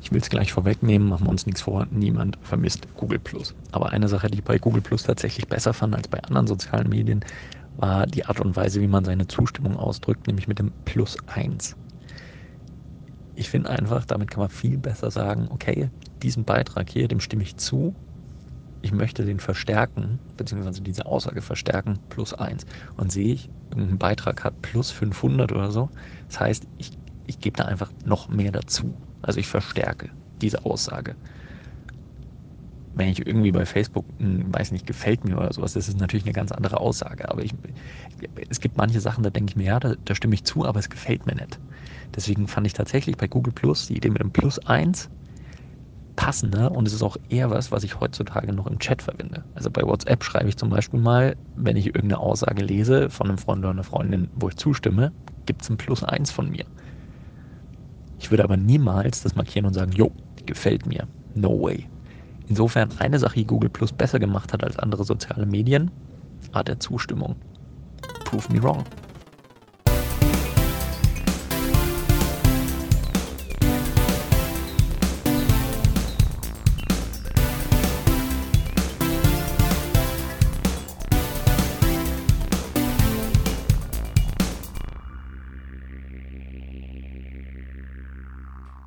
Ich will es gleich vorwegnehmen, machen wir uns nichts vor, niemand vermisst Google Plus. Aber eine Sache, die ich bei Google Plus tatsächlich besser fand als bei anderen sozialen Medien, war die Art und Weise, wie man seine Zustimmung ausdrückt, nämlich mit dem Plus 1. Ich finde einfach, damit kann man viel besser sagen, okay, diesen Beitrag hier, dem stimme ich zu, ich möchte den verstärken, beziehungsweise diese Aussage verstärken, plus 1. Und sehe ich, irgendein Beitrag hat plus 500 oder so. Das heißt, ich, ich gebe da einfach noch mehr dazu. Also ich verstärke diese Aussage. Wenn ich irgendwie bei Facebook, hm, weiß nicht, gefällt mir oder sowas, das ist natürlich eine ganz andere Aussage. Aber ich, es gibt manche Sachen, da denke ich mir, ja, da, da stimme ich zu, aber es gefällt mir nicht. Deswegen fand ich tatsächlich bei Google Plus die Idee mit dem Plus 1 passender und es ist auch eher was, was ich heutzutage noch im Chat verwende. Also bei WhatsApp schreibe ich zum Beispiel mal, wenn ich irgendeine Aussage lese von einem Freund oder einer Freundin, wo ich zustimme, gibt es ein Plus eins von mir. Ich würde aber niemals das markieren und sagen, jo, gefällt mir. No way. Insofern eine Sache, die Google Plus besser gemacht hat als andere soziale Medien, Art der Zustimmung. Prove me wrong.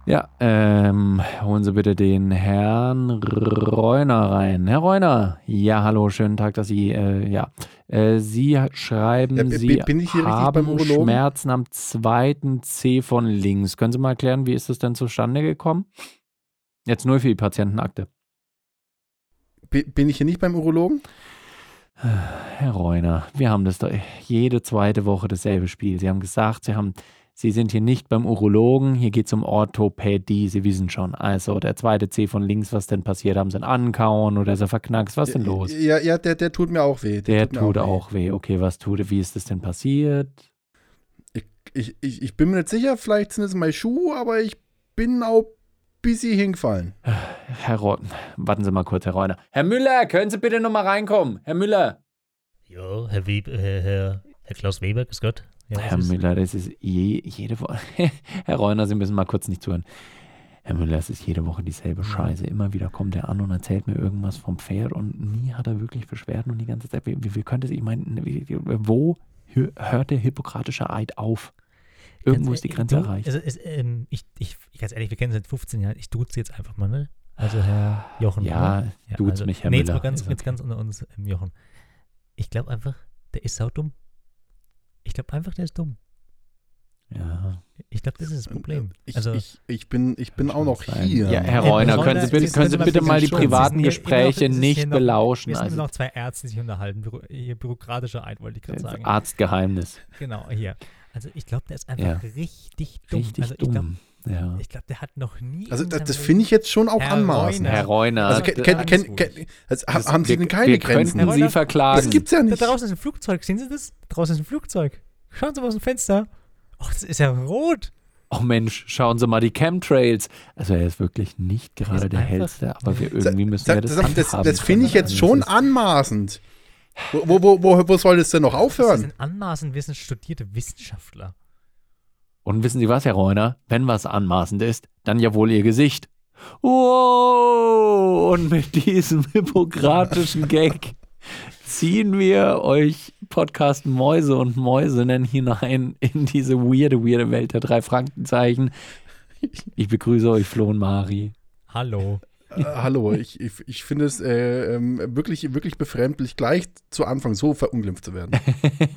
Ja, ähm, holen Sie bitte den Herrn Reuner rein. Herr Reuner, ja, hallo, schönen Tag, dass Sie, äh, ja, äh, Sie schreiben, ja, Sie haben Schmerzen am zweiten C von links. Können Sie mal erklären, wie ist das denn zustande gekommen? Jetzt nur für die Patientenakte. Bin ich hier nicht beim Urologen? Herr Reuner, wir haben das doch jede zweite Woche dasselbe Spiel. Sie haben gesagt, Sie haben Sie sind hier nicht beim Urologen, hier geht es um Orthopädie, Sie wissen schon. Also der zweite C von links, was denn passiert? Haben Sie einen ankauen oder ist er verknackst? Was ist denn los? Ja, ja, der, der tut mir auch weh. Der, der tut, tut auch, weh. weh. Okay, was tut Wie ist das denn passiert? Ich, ich, ich, ich bin mir nicht sicher, vielleicht sind es meine Schuhe, aber ich bin auch busy hingefallen. Herr Rotten, warten Sie mal kurz, Herr Reuner. Herr Müller, können Sie bitte nochmal reinkommen? Herr Müller. Ja, Herr, Wieb, Herr, Herr, Herr Klaus Weber, grüß Gott. Ja, Herr Müller, das ist je, jede Woche. Herr Reuner, Sie müssen mal kurz nicht zuhören. Herr Müller, es ist jede Woche dieselbe Scheiße. Immer wieder kommt er an und erzählt mir irgendwas vom Pferd und nie hat er wirklich Beschwerden und die ganze Zeit. Wie, wie, könnte es, ich meine, wo hört der hippokratische Eid auf? Irgendwo ganz, ist die Grenze du, erreicht. Also, es, ähm, ich, ich, ganz ehrlich, wir kennen seit 15 Jahren. Ich duze jetzt einfach mal, ne? Also Herr Jochen. Ja, ja duze also, mich, Herr nee, Müller. Nee, jetzt mal ganz, jetzt ganz unter uns, ähm, Jochen. Ich glaube einfach, der ist saudumm. Ich glaube einfach, der ist dumm. Ja. Ich glaube, das ist das Problem. Ich, also, ich, ich, bin, ich bin auch noch hier. Ja, Herr Reuner, können Sie bitte, können Sie bitte mal die privaten hier, Gespräche noch, nicht noch, belauschen? Wir sind also. noch zwei Ärzte, die sich unterhalten. Büro, hier bürokratischer Eid, wollte ich gerade sagen. Arztgeheimnis. Genau, hier. Also ich glaube, der ist einfach ja. richtig dumm. Richtig also, dumm. Ja. Ich glaube, der hat noch nie. Also, das, das finde ich jetzt schon auch Herr anmaßend. Herr Reuner. Also, kenn, kenn, kenn, also haben Sie denn keine wir Grenzen? Wir könnten Sie verklagen. Das gibt's ja nicht. Da draußen ist ein Flugzeug. Sehen Sie das? Da draußen ist ein Flugzeug. Schauen Sie mal aus dem Fenster. Oh, das ist ja rot. Oh Mensch, schauen Sie mal die Chemtrails. Also er ist wirklich nicht gerade der hellste, aber wir irgendwie müssen das, wir das Das, das, das finde ich jetzt schon anmaßend. Wo, wo, wo, wo soll das denn noch aufhören? Das sind anmaßend wissen studierte Wissenschaftler. Und wissen Sie was, Herr Reuner? Wenn was anmaßend ist, dann ja wohl Ihr Gesicht. Oh, und mit diesem hippokratischen Gag ziehen wir euch Podcast Mäuse und Mäusinnen hinein in diese weirde, weirde Welt der drei Frankenzeichen. Ich begrüße euch, Flo und Mari. Hallo. Äh, hallo, ich, ich, ich finde es äh, ähm, wirklich, wirklich befremdlich, gleich zu Anfang so verunglimpft zu werden.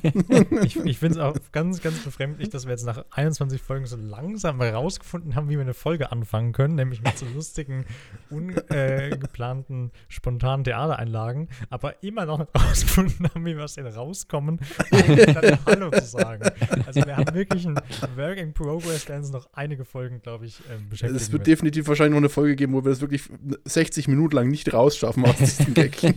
ich ich finde es auch ganz, ganz befremdlich, dass wir jetzt nach 21 Folgen so langsam herausgefunden haben, wie wir eine Folge anfangen können, nämlich mit so lustigen, ungeplanten, äh, spontanen Theatereinlagen, aber immer noch nicht herausgefunden haben, wie wir aus denen rauskommen, dann Hallo zu sagen. Also wir haben wirklich ein Work in Progress, der uns noch einige Folgen, glaube ich, äh, beschäftigt. Es wird, wird definitiv wahrscheinlich noch eine Folge geben, wo wir das wirklich 60 Minuten lang nicht rausschaffen aus diesem Gag.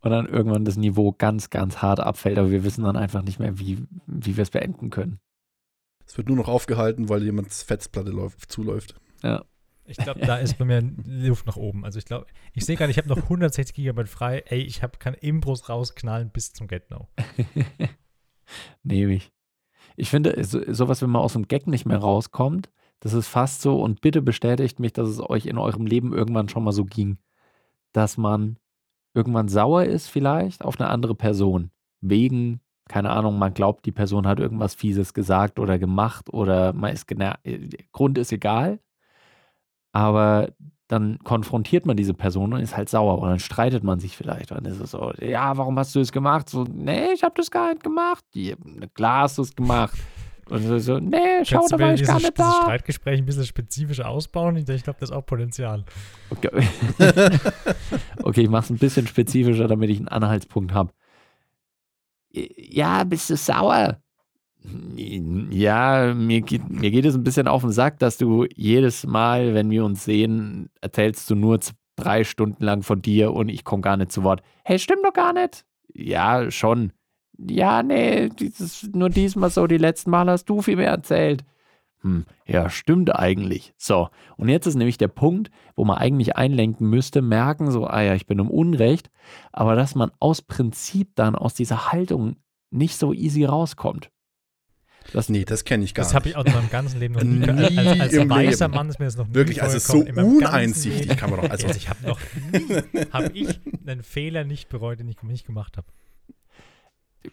Und dann irgendwann das Niveau ganz, ganz hart abfällt, aber wir wissen dann einfach nicht mehr, wie, wie wir es beenden können. Es wird nur noch aufgehalten, weil jemand Festplatte läuft, zuläuft. Ja. Ich glaube, da ist bei mir Luft nach oben. Also ich glaube, ich sehe gerade, ich habe noch 160 GB frei. Ey, ich hab, kann Imbros rausknallen bis zum Get Now. Nehme ich. Ich finde, so, sowas, wenn man aus dem Gag nicht mehr rauskommt, Das ist fast so und bitte bestätigt mich, dass es euch in eurem Leben irgendwann schon mal so ging, dass man irgendwann sauer ist vielleicht auf eine andere Person. Wegen, keine Ahnung, man glaubt, die Person hat irgendwas Fieses gesagt oder gemacht oder man ist genervt. Grund ist egal. Aber dann konfrontiert man diese Person und ist halt sauer und dann streitet man sich vielleicht. Und dann ist es so, ja, warum hast du das gemacht? So, nee, ich habe das gar nicht gemacht. Klar hast du es gemacht. Und so, so nee, schau, da war ich gar nicht da. Streitgespräch ein bisschen spezifischer ausbauen. Ich, ich glaube, das ist auch Potenzial. Okay, okay ich mache es ein bisschen spezifischer, damit ich einen Anhaltspunkt habe. Ja, bist du sauer? Ja, mir geht, mir geht es ein bisschen auf den Sack, dass du jedes Mal, wenn wir uns sehen, erzählst du nur drei Stunden lang von dir und ich komme gar nicht zu Wort. Hey, stimmt doch gar nicht. Ja, schon. Ja, nee, dieses, nur diesmal so, die letzten Mal hast du viel mehr erzählt. Hm, ja, stimmt eigentlich. So, und jetzt ist nämlich der Punkt, wo man eigentlich einlenken müsste, merken so, ah ja, ich bin im Unrecht, aber dass man aus Prinzip dann aus dieser Haltung nicht so easy rauskommt. Das, nee, das kenne ich gar das nicht. Das habe ich auch in meinem ganzen Leben noch nie. nie als als weißer Leben. Mann ist mir das noch nie Wirklich, also so uneinsichtig kann man doch. Also, also ich habe noch nie, habe ich einen Fehler nicht bereut, den ich nicht gemacht habe.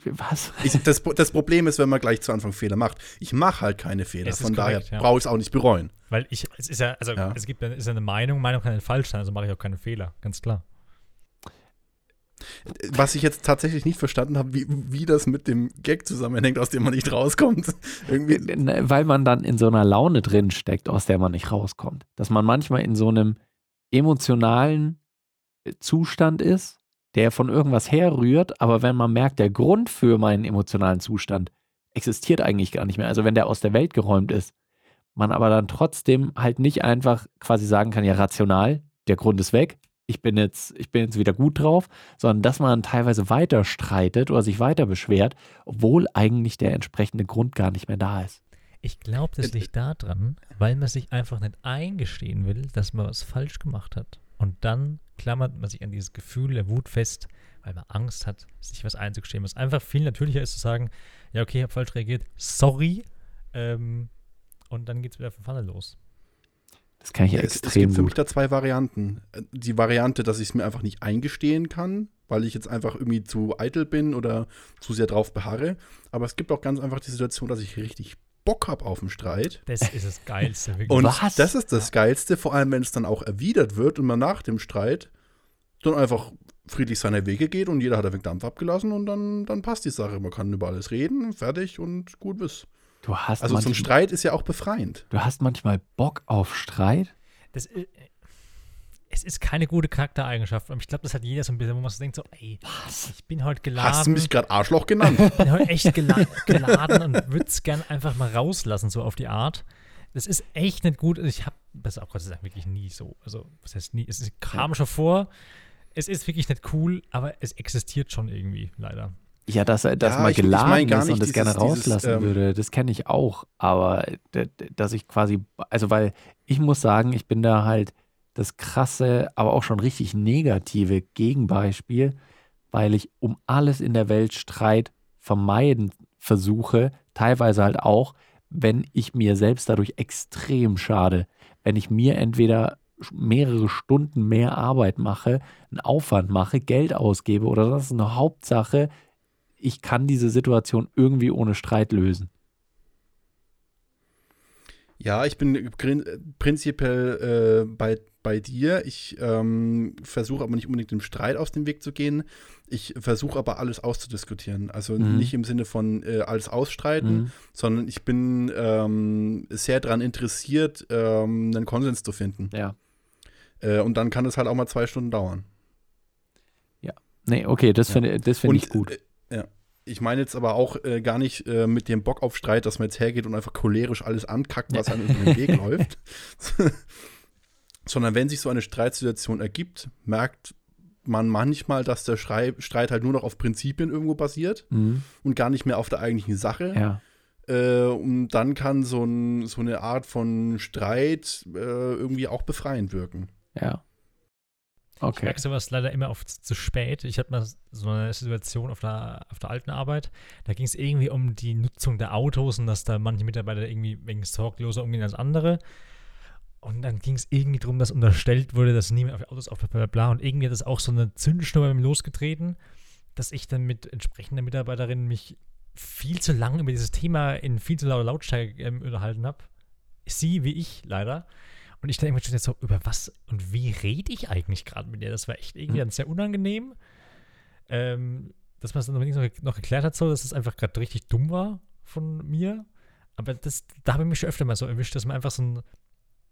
Was? Ich, das, das, Problem ist, wenn man gleich zu Anfang Fehler macht. Ich mache halt keine Fehler, von korrekt, daher ja. brauche ich es auch nicht bereuen. Weil ich, es ist ja, also ja. es gibt ist ja eine Meinung, Meinung kann nicht falsch sein, also mache ich auch keine Fehler, ganz klar. Was ich jetzt tatsächlich nicht verstanden habe, wie, wie das mit dem Gag zusammenhängt, aus dem man nicht rauskommt. Irgendwie. Ne, weil man dann in so einer Laune drin steckt, aus der man nicht rauskommt. Dass man manchmal in so einem emotionalen äh, Zustand ist, der von irgendwas herrührt, aber wenn man merkt, der Grund für meinen emotionalen Zustand existiert eigentlich gar nicht mehr, also wenn der aus der Welt geräumt ist, man aber dann trotzdem halt nicht einfach quasi sagen kann, ja, rational, der Grund ist weg, ich bin jetzt, ich bin jetzt wieder gut drauf, sondern dass man dann teilweise weiter streitet oder sich weiter beschwert, obwohl eigentlich der entsprechende Grund gar nicht mehr da ist. Ich glaube, das äh, liegt daran, weil man sich einfach nicht eingestehen will, dass man was falsch gemacht hat. Und dann klammert man sich an dieses Gefühl der Wut fest, weil man Angst hat, sich was einzugestehen. Was einfach viel natürlicher ist zu sagen, ja, okay, ich habe falsch reagiert, sorry. Ähm, und dann geht es wieder von vorne los. Das kann ich ja, extrem Es gibt für mich da zwei Varianten. Die Variante, dass ich es mir einfach nicht eingestehen kann, weil ich jetzt einfach irgendwie zu eitel bin oder zu sehr drauf beharre. Aber es gibt auch ganz einfach die Situation, dass ich richtig Bock habe auf den Streit. Das ist das Geilste. Wirklich. Und Was? das ist das Geilste, vor allem wenn es dann auch erwidert wird und man nach dem Streit dann einfach friedlich seine Wege geht und jeder hat ein Dampf abgelassen und dann, dann passt die Sache. Man kann über alles reden, fertig und gut ist. Du hast also so ein Streit ist ja auch befreiend. Du hast manchmal Bock auf Streit? Das, äh, es ist keine gute Charaktereigenschaft. Ich glaube, das hat jeder so ein bisschen, wo man so denkt, so, ey, was? ich bin heute geladen. Hast du mich gerade Arschloch genannt? Ich bin heute echt gela geladen und würde es gern einfach mal rauslassen, so auf die Art. Das ist echt nicht gut. Ich habe das auch Gott sei Dank wirklich nie so. Also, was heißt nie? Es kam schon vor. Es ist wirklich nicht cool, aber es existiert schon irgendwie, leider. Ja, dass er das ja, mal geladen ich, ich mein ist und das gerne rauslassen dieses, ähm, würde, das kenne ich auch. Aber dass ich quasi, also weil ich muss sagen, ich bin da halt das krasse, aber auch schon richtig negative Gegenbeispiel, weil ich um alles in der Welt Streit vermeiden versuche, teilweise halt auch, wenn ich mir selbst dadurch extrem schade, wenn ich mir entweder mehrere Stunden mehr Arbeit mache, einen Aufwand mache, Geld ausgebe oder das ist eine Hauptsache, ich kann diese Situation irgendwie ohne Streit lösen. Ja, ich bin prinzipiell äh, bei, bei dir. Ich ähm, versuche aber nicht unbedingt dem Streit aus dem Weg zu gehen. Ich versuche aber alles auszudiskutieren. Also mhm. nicht im Sinne von äh, alles ausstreiten, mhm. sondern ich bin ähm, sehr daran interessiert, ähm, einen Konsens zu finden. Ja. Äh, und dann kann es halt auch mal zwei Stunden dauern. Ja. Nee, okay, das ja. finde find ich gut. Äh, ja. Ich meine jetzt aber auch äh, gar nicht äh, mit dem Bock auf Streit, dass man jetzt hergeht und einfach cholerisch alles ankackt, was einem über den Weg läuft. Sondern wenn sich so eine Streitsituation ergibt, merkt man manchmal, dass der Schrei Streit halt nur noch auf Prinzipien irgendwo basiert mhm. und gar nicht mehr auf der eigentlichen Sache. Ja. Äh, und dann kann so, ein, so, eine Art von Streit äh, irgendwie auch befreiend wirken. Ja. Okay. Ich merke sowas leider immer oft zu spät. Ich hatte mal so eine Situation auf der, auf der alten Arbeit. Da ging es irgendwie um die Nutzung der Autos und dass da manche Mitarbeiter irgendwie wegen sorgloser umgehen als andere. Und dann ging es irgendwie darum, dass unterstellt wurde, dass niemand auf Autos aufpasst, bla, bla, Und irgendwie hat das auch so eine Zündschnur bei mir losgetreten, dass ich dann mit entsprechender Mitarbeiterin mich viel zu lange über dieses Thema in viel zu lauter Lautstärke ähm, unterhalten habe. Sie wie ich leider. Und ich dann immer so, über was und wie rede ich eigentlich gerade mit ihr? Das war echt irgendwie mhm. sehr unangenehm. Ähm, dass man es dann noch, noch geklärt hat, so, dass es einfach gerade richtig dumm war von mir. Aber das, da habe ich mich schon öfter mal so erwischt, dass man einfach so ein,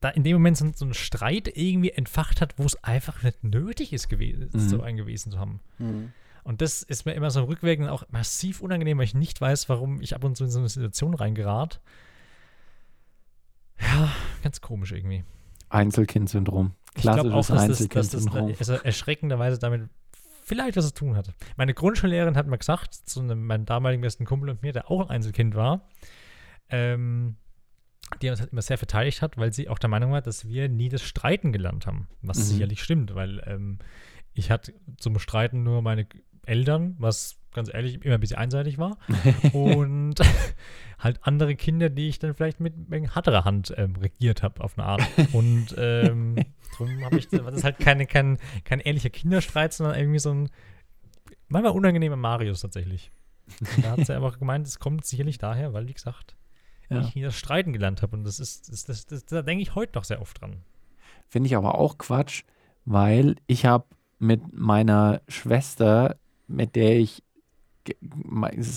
da in dem Moment so, so einen Streit irgendwie entfacht hat, wo es einfach nicht nötig ist, gewesen, mhm. so einen gewesen zu haben. Mhm. Und das ist mir immer so rückwirkend auch massiv unangenehm, weil ich nicht weiß, warum ich ab und zu in so eine Situation reingerat. Ja, ganz komisch irgendwie. Einzelkind-Syndrom. Klassisches Einzelkind-Syndrom. Dass das, also erschreckenderweise damit vielleicht was zu tun hat. Meine Grundschullehrerin hat mir gesagt, zu einem, meinem damaligen besten Kumpel und mir, der auch ein Einzelkind war, ähm, die uns halt immer sehr verteidigt hat, weil sie auch der Meinung war, dass wir nie das Streiten gelernt haben. Was mhm. sicherlich stimmt, weil ähm, ich hatte zum Streiten nur meine Eltern, was ganz ehrlich immer ein bisschen einseitig war. und halt andere Kinder, die ich dann vielleicht mit, harterer Hand ähm, regiert habe, auf eine Art. Und ähm, darum habe ich, das ist halt keine, kein, kein ehrlicher Kinderstreit, sondern irgendwie so ein manchmal unangenehmer Marius tatsächlich. Und da hat sie einfach gemeint, es kommt sicherlich daher, weil, wie gesagt, ja. ich das Streiten gelernt habe. Und das ist, das, das, das, da denke ich heute noch sehr oft dran. Finde ich aber auch Quatsch, weil ich habe mit meiner Schwester, mit der ich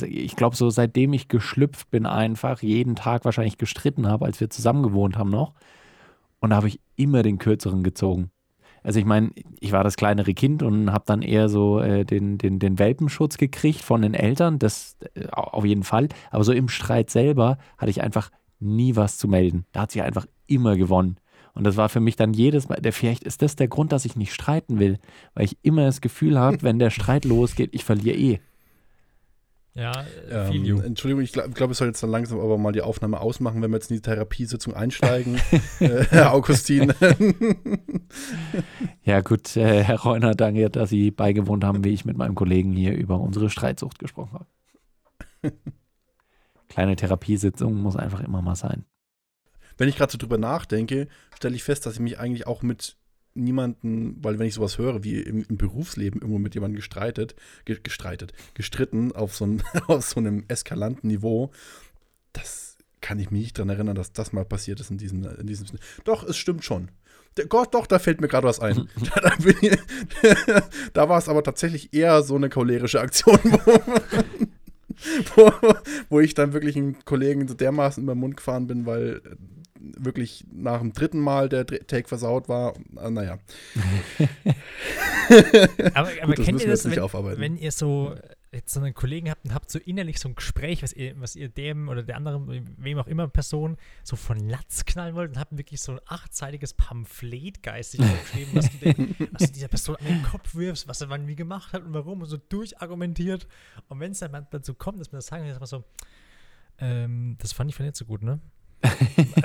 ich glaube, so seitdem ich geschlüpft bin, einfach jeden Tag wahrscheinlich gestritten habe, als wir zusammen gewohnt haben noch. Und da habe ich immer den kürzeren gezogen. Also ich meine, ich war das kleinere Kind und habe dann eher so äh, den, den, den Welpenschutz gekriegt von den Eltern, das äh, auf jeden Fall. Aber so im Streit selber hatte ich einfach nie was zu melden. Da hat sie einfach immer gewonnen. Und das war für mich dann jedes Mal, der, vielleicht ist das der Grund, dass ich nicht streiten will, weil ich immer das Gefühl habe, wenn der Streit losgeht, ich verliere eh. Ja, äh, ähm, Entschuldigung, ich glaube, glaub, ich soll jetzt dann langsam aber mal die Aufnahme ausmachen, wenn wir jetzt in die Therapiesitzung einsteigen. äh, Herr Augustin. ja, gut, äh, Herr Reuner, danke, dass Sie beigewohnt haben, wie ich mit meinem Kollegen hier über unsere Streitsucht gesprochen habe. Kleine Therapiesitzung muss einfach immer mal sein. Wenn ich gerade so drüber nachdenke, stelle ich fest, dass ich mich eigentlich auch mit niemanden, weil wenn ich sowas höre, wie im, im Berufsleben irgendwo mit jemandem gestreitet, ge, gestreitet, gestritten auf so, ein, auf so einem eskalanten Niveau, das kann ich mich nicht daran erinnern, dass das mal passiert ist in diesem, in diesem Sinne. Doch, es stimmt schon. Gott, doch, da fällt mir gerade was ein. da, da, da war es aber tatsächlich eher so eine cholerische Aktion, wo, wo, wo, ich dann wirklich einen Kollegen so dermaßen über den Mund gefahren bin, weil wirklich nach dem dritten Mal der Take versaut war. Ah, naja. aber aber Gut, kennt ihr das, wenn, wenn, ihr so jetzt so einen Kollegen habt und habt so innerlich so ein Gespräch, was ihr, was ihr dem oder der anderen, wem auch immer Person, so von Latz knallen wollt und habt wirklich so ein achtseitiges Pamphlet geistig aufgeschrieben, was du, was du dieser Person an den Kopf wirfst, was er wann wie gemacht hat und warum und so durchargumentiert. Und wenn es dann dazu kommt, dass man das sagen, dann ist man so, ähm, das fand ich nicht so gut, ne?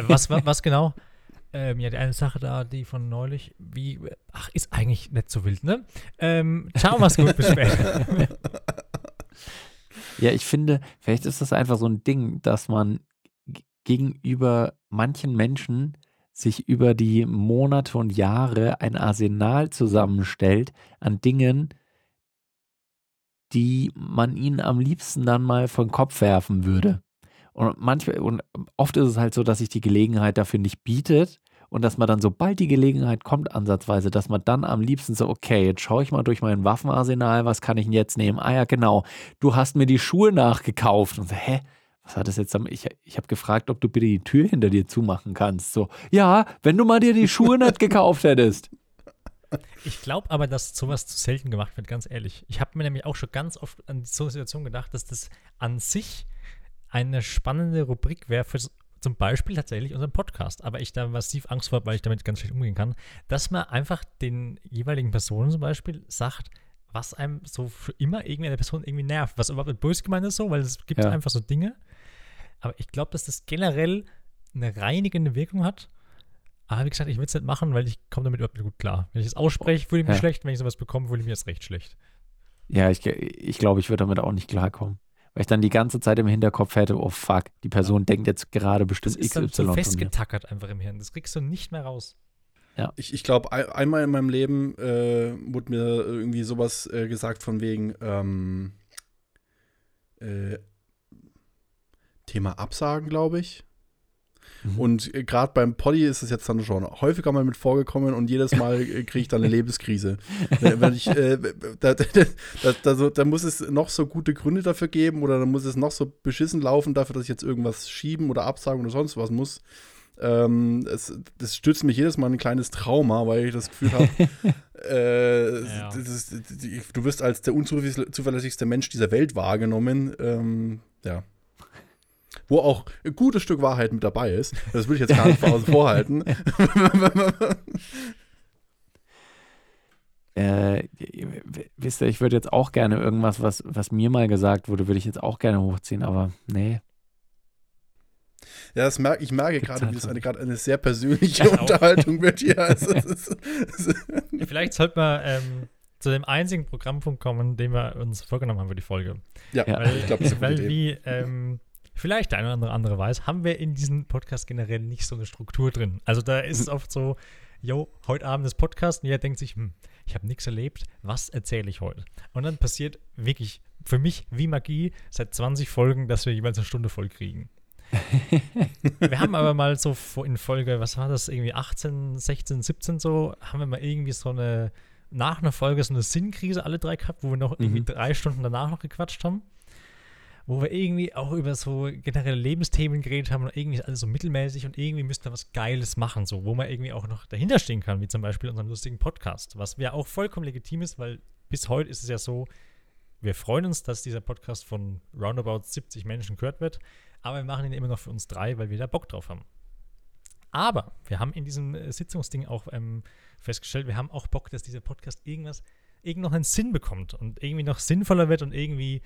Was, was, was genau? Ähm, ja, die eine Sache da, die von neulich, wie, ach, ist eigentlich nicht so wild, ne? Ähm, ciao, mach's gut, bis später. ja, ich finde, vielleicht ist das einfach so ein Ding, dass man gegenüber manchen Menschen sich über die Monate und Jahre ein Arsenal zusammenstellt an Dingen, die man ihnen am liebsten dann mal von Kopf werfen würde. Und manchmal, und oft ist es halt so, dass sich die Gelegenheit dafür nicht bietet und dass man dann, sobald die Gelegenheit kommt, ansatzweise, dass man dann am liebsten so, okay, jetzt schaue ich mal durch mein Waffenarsenal, was kann ich denn jetzt nehmen? Ah ja, genau, du hast mir die Schuhe nachgekauft. Und so, hä? Was hat das jetzt. Ich, ich habe gefragt, ob du bitte die Tür hinter dir zumachen kannst. So, ja, wenn du mal dir die Schuhe nicht gekauft hättest. Ich glaube aber, dass sowas zu selten gemacht wird, ganz ehrlich. Ich habe mir nämlich auch schon ganz oft an so eine Situation gedacht, dass das an sich eine spannende Rubrik wäre für zum Beispiel tatsächlich unseren Podcast. Aber ich da massiv Angst vor, weil ich damit ganz schlecht umgehen kann, dass man einfach den jeweiligen Personen zum Beispiel sagt, was einem so für immer irgendeine Person irgendwie nervt. Was überhaupt nicht böse gemeint ist so, weil es gibt ja. einfach so Dinge. Aber ich glaube, dass das generell eine reinigende Wirkung hat. Aber wie gesagt, ich will es nicht machen, weil ich komme damit überhaupt nicht gut klar. Wenn ich es ausspreche, fühle ich mich Ja. schlecht. Wenn ich sowas bekomme, fühle ich mich jetzt recht schlecht. Ja, ich, ich glaube, ich würde damit auch nicht klarkommen. Weil ich dann die ganze Zeit im Hinterkopf hätte, oh fuck, die Person denkt jetzt gerade Das bestimmt ist dann XY so von mir. festgetackert einfach im Hirn. Das kriegst du nicht mehr raus. Ich, ich glaube, ein, einmal in meinem Leben äh, wurde mir irgendwie sowas äh, gesagt von wegen ähm, äh, Thema Absagen, glaube ich. Mhm. Und äh, gerade beim Poddy ist es jetzt dann schon häufiger mal mit vorgekommen und jedes Mal äh, kriege ich dann eine Lebenskrise. wenn, wenn ich, äh, da, da, da, da, so, da muss es noch so gute Gründe dafür geben oder dann muss es noch so beschissen laufen dafür, dass ich jetzt irgendwas schieben oder absagen oder sonst was muss. Ähm, es, das stützt mich jedes Mal in ein kleines Trauma, weil ich das Gefühl habe, äh, Ja. du wirst als der unzuverlässigste Mensch dieser Welt wahrgenommen. Ähm, ja. Wo auch ein gutes Stück Wahrheit mit dabei ist. Das will ich jetzt gar nicht außen vorhalten. Äh, w- wisst ihr, ich würde jetzt auch gerne irgendwas, was, was mir mal gesagt wurde, würde ich jetzt auch gerne hochziehen, aber nee. Ja, das merke, ich merke gerade, halt wie es so eine, gerade eine sehr persönliche Ja. Unterhaltung wird hier. Also, ist, Vielleicht sollten wir ähm, zu dem einzigen Programmpunkt kommen, den wir uns vorgenommen haben für die Folge. ja. Weil, ich glaube, das ist eine weil wie ähm, vielleicht der eine oder andere, andere weiß, haben wir in diesem Podcast generell nicht so eine Struktur drin. Also da ist es oft so, yo, heute Abend ist Podcast und jeder denkt sich, hm, ich habe nichts erlebt, was erzähle ich heute? Und dann passiert wirklich für mich wie Magie seit 20 Folgen, dass wir jeweils eine Stunde voll kriegen. wir haben aber mal so in Folge, was war das, irgendwie 18, 16, 17 so, haben wir mal irgendwie so eine, nach einer Folge so eine Sinnkrise alle drei gehabt, wo wir noch irgendwie Mhm. drei Stunden danach noch gequatscht haben. Wo wir irgendwie auch über so generelle Lebensthemen geredet haben und irgendwie ist alles so mittelmäßig und irgendwie müssten wir was Geiles machen, so, wo man irgendwie auch noch dahinter stehen kann, wie zum Beispiel unseren lustigen Podcast, was ja auch vollkommen legitim ist, weil bis heute ist es ja so, wir freuen uns, dass dieser Podcast von roundabout 70 Menschen gehört wird, aber wir machen ihn immer noch für uns drei, weil wir da Bock drauf haben. Aber wir haben in diesem äh, Sitzungsding auch ähm, festgestellt, wir haben auch Bock, dass dieser Podcast irgendwas, irgend noch einen Sinn bekommt und irgendwie noch sinnvoller wird und irgendwie,